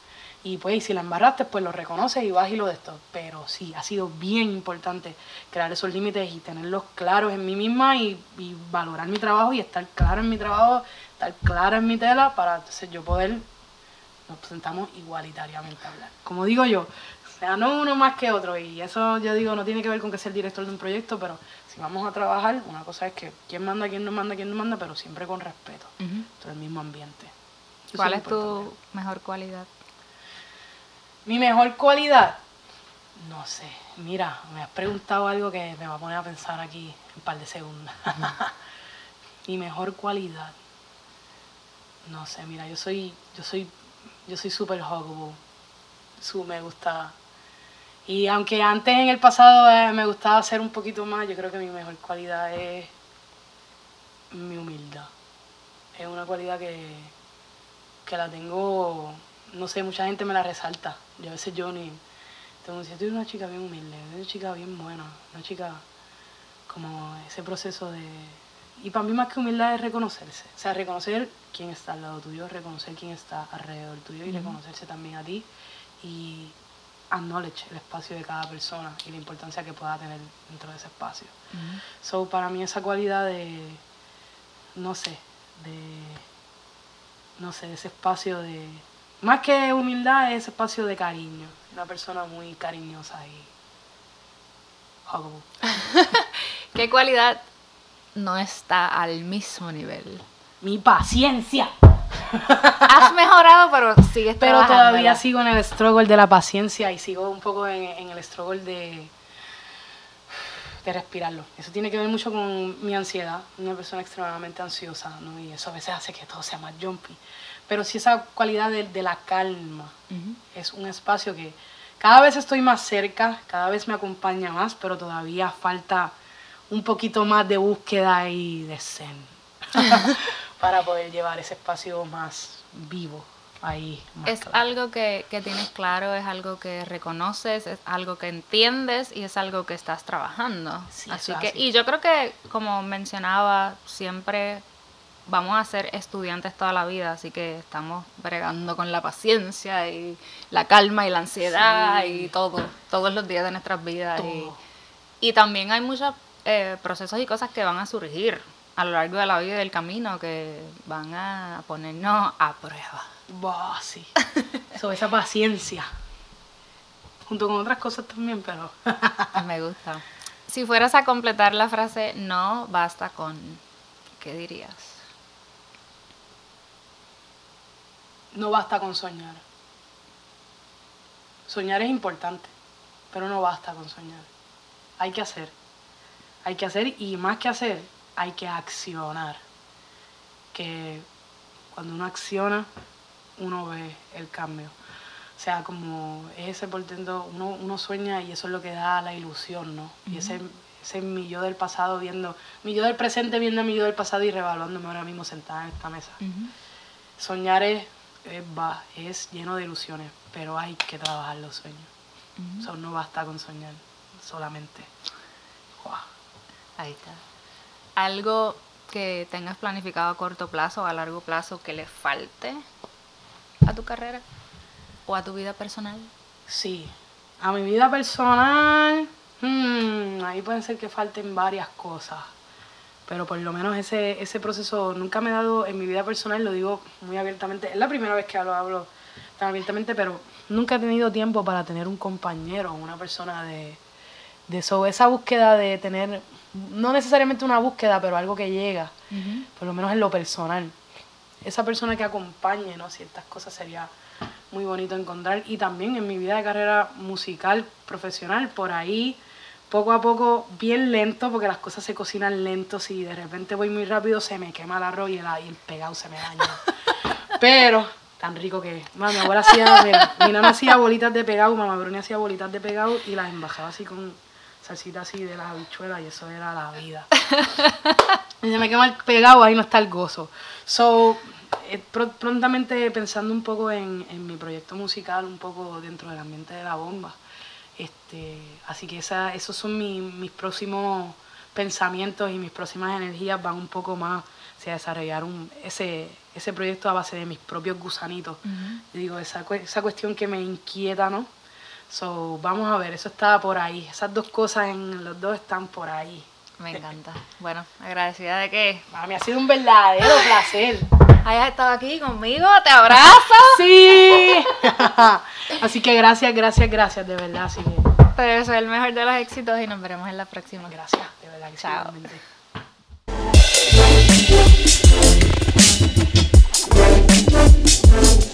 Y pues, y si la embarraste, pues lo reconoces y vas y lo de esto. Pero sí, ha sido bien importante crear esos límites y tenerlos claros en mí misma y, y valorar mi trabajo y estar claro en mi trabajo, estar clara en mi tela para entonces yo poder, nos presentamos igualitariamente a hablar. Como digo yo, o sea, no uno más que otro. Y eso yo digo, no tiene que ver con que sea el director de un proyecto, pero si vamos a trabajar, una cosa es que quién manda, quién no manda, quién no manda, pero siempre con respeto Ujú. dentro del mismo ambiente. Eso ¿Cuál es es tu mejor cualidad? Mi mejor cualidad, no sé. Mira, me has preguntado algo que me va a poner a pensar aquí en un par de segundos. Mi mejor cualidad, no sé. Mira, yo soy, yo soy, yo soy súper huggable. Su me gusta. Y aunque antes en el pasado eh, me gustaba hacer un poquito más, yo creo que mi mejor cualidad es mi humildad. Es una cualidad que, que la tengo, no sé, mucha gente me la resalta. Yo a veces yo ni, tengo que tú eres una chica bien humilde, una chica bien buena, una chica como ese proceso de... Y para mí más que humildad es reconocerse, o sea, reconocer quién está al lado tuyo, reconocer quién está alrededor tuyo y reconocerse también a ti y acknowledge el espacio de cada persona y la importancia que pueda tener dentro de ese espacio. Ujú. So, para mí esa cualidad de, no sé, de, no sé, ese espacio de, más que humildad, es ese espacio de cariño. Una persona muy cariñosa y huggable. ¿Qué cualidad no está al mismo nivel? Mi paciencia. Has mejorado, pero sigues Pero todavía sigo en el struggle de la paciencia y sigo un poco en, en el struggle de, de respirarlo. Eso tiene que ver mucho con mi ansiedad, una persona extremadamente ansiosa, ¿no? Y eso a veces hace que todo sea más jumpy. Pero sí esa cualidad de, de la calma Ujú. es un espacio que cada vez estoy más cerca, cada vez me acompaña más, pero todavía falta un poquito más de búsqueda y de zen para poder llevar ese espacio más vivo ahí. Más Es claro. algo que, que tienes claro, es algo que reconoces, es algo que entiendes y es algo que estás trabajando. Sí, así que, así. y yo creo que, como mencionaba, siempre vamos a ser estudiantes toda la vida, así que estamos bregando con la paciencia y la calma y la ansiedad Sí. y todo, todos los días de nuestras vidas. Y, y también hay muchos eh, procesos y cosas que van a surgir a lo largo de la vida y del camino que van a ponernos a prueba. Buah, sí. Eso, esa paciencia. Junto con otras cosas también, pero Me gusta. Si fueras a completar la frase no basta con, ¿qué dirías? no basta con soñar. Soñar es importante, pero no basta con soñar. Hay que hacer. Hay que hacer y más que hacer, hay que accionar. Que cuando uno acciona, uno ve el cambio. O sea, como es ese portento, uno, uno sueña y eso es lo que da la ilusión, ¿no? Y ese, ese mi yo del pasado viendo, mi yo del presente viendo a mi yo del pasado y revaluándome ahora mismo sentada en esta mesa. Soñar es, es, va- es lleno de ilusiones, pero hay que trabajar los sueños. O sea, no basta con soñar solamente. Ahí está. Algo que tengas planificado a corto plazo o a largo plazo que le falte a tu carrera o a tu vida personal. Sí. A mi vida personal, hmm, ahí pueden ser que falten varias cosas. pero por lo menos ese, ese proceso nunca me he dado en mi vida personal, lo digo muy abiertamente, es la primera vez que lo hablo tan abiertamente, pero nunca he tenido tiempo para tener un compañero, una persona de, de esa búsqueda de tener, no necesariamente una búsqueda, pero algo que llega, por lo menos en lo personal. Esa persona que acompañe, ¿no? Ciertas cosas sería muy bonito encontrar. Y también en mi vida de carrera musical, profesional, por ahí poco a poco, bien lento, porque las cosas se cocinan lento. Si de repente voy muy rápido, se me quema el arroz y el, y el pegado se me daña. Pero, tan rico que es. mi abuela hacía, mira, mi nana hacía bolitas de pegado, mamá Bruni hacía bolitas de pegado y las embajaba así con salsita así de las habichuelas y eso era la vida. y se me quema el pegado, ahí no está el gozo. So, eh, prontamente pensando un poco en, en mi proyecto musical, un poco dentro del ambiente de la bomba este, así que esa, esos son mis próximos pensamientos y mis próximas energías van un poco más a desarrollar un, ese, ese proyecto a base de mis propios gusanitos. digo, esa, esa cuestión que me inquieta, ¿no? So, vamos a ver, eso está por ahí. Esas dos cosas en los dos están por ahí. Me encanta. Bueno, agradecida de que. Mami, ha sido un verdadero placer. Hayas estado aquí conmigo, te abrazo. sí. Así que gracias, gracias, gracias, de verdad. Así que... Te deseo el mejor de los éxitos y nos veremos en la próxima. Gracias, de verdad. Que Chao.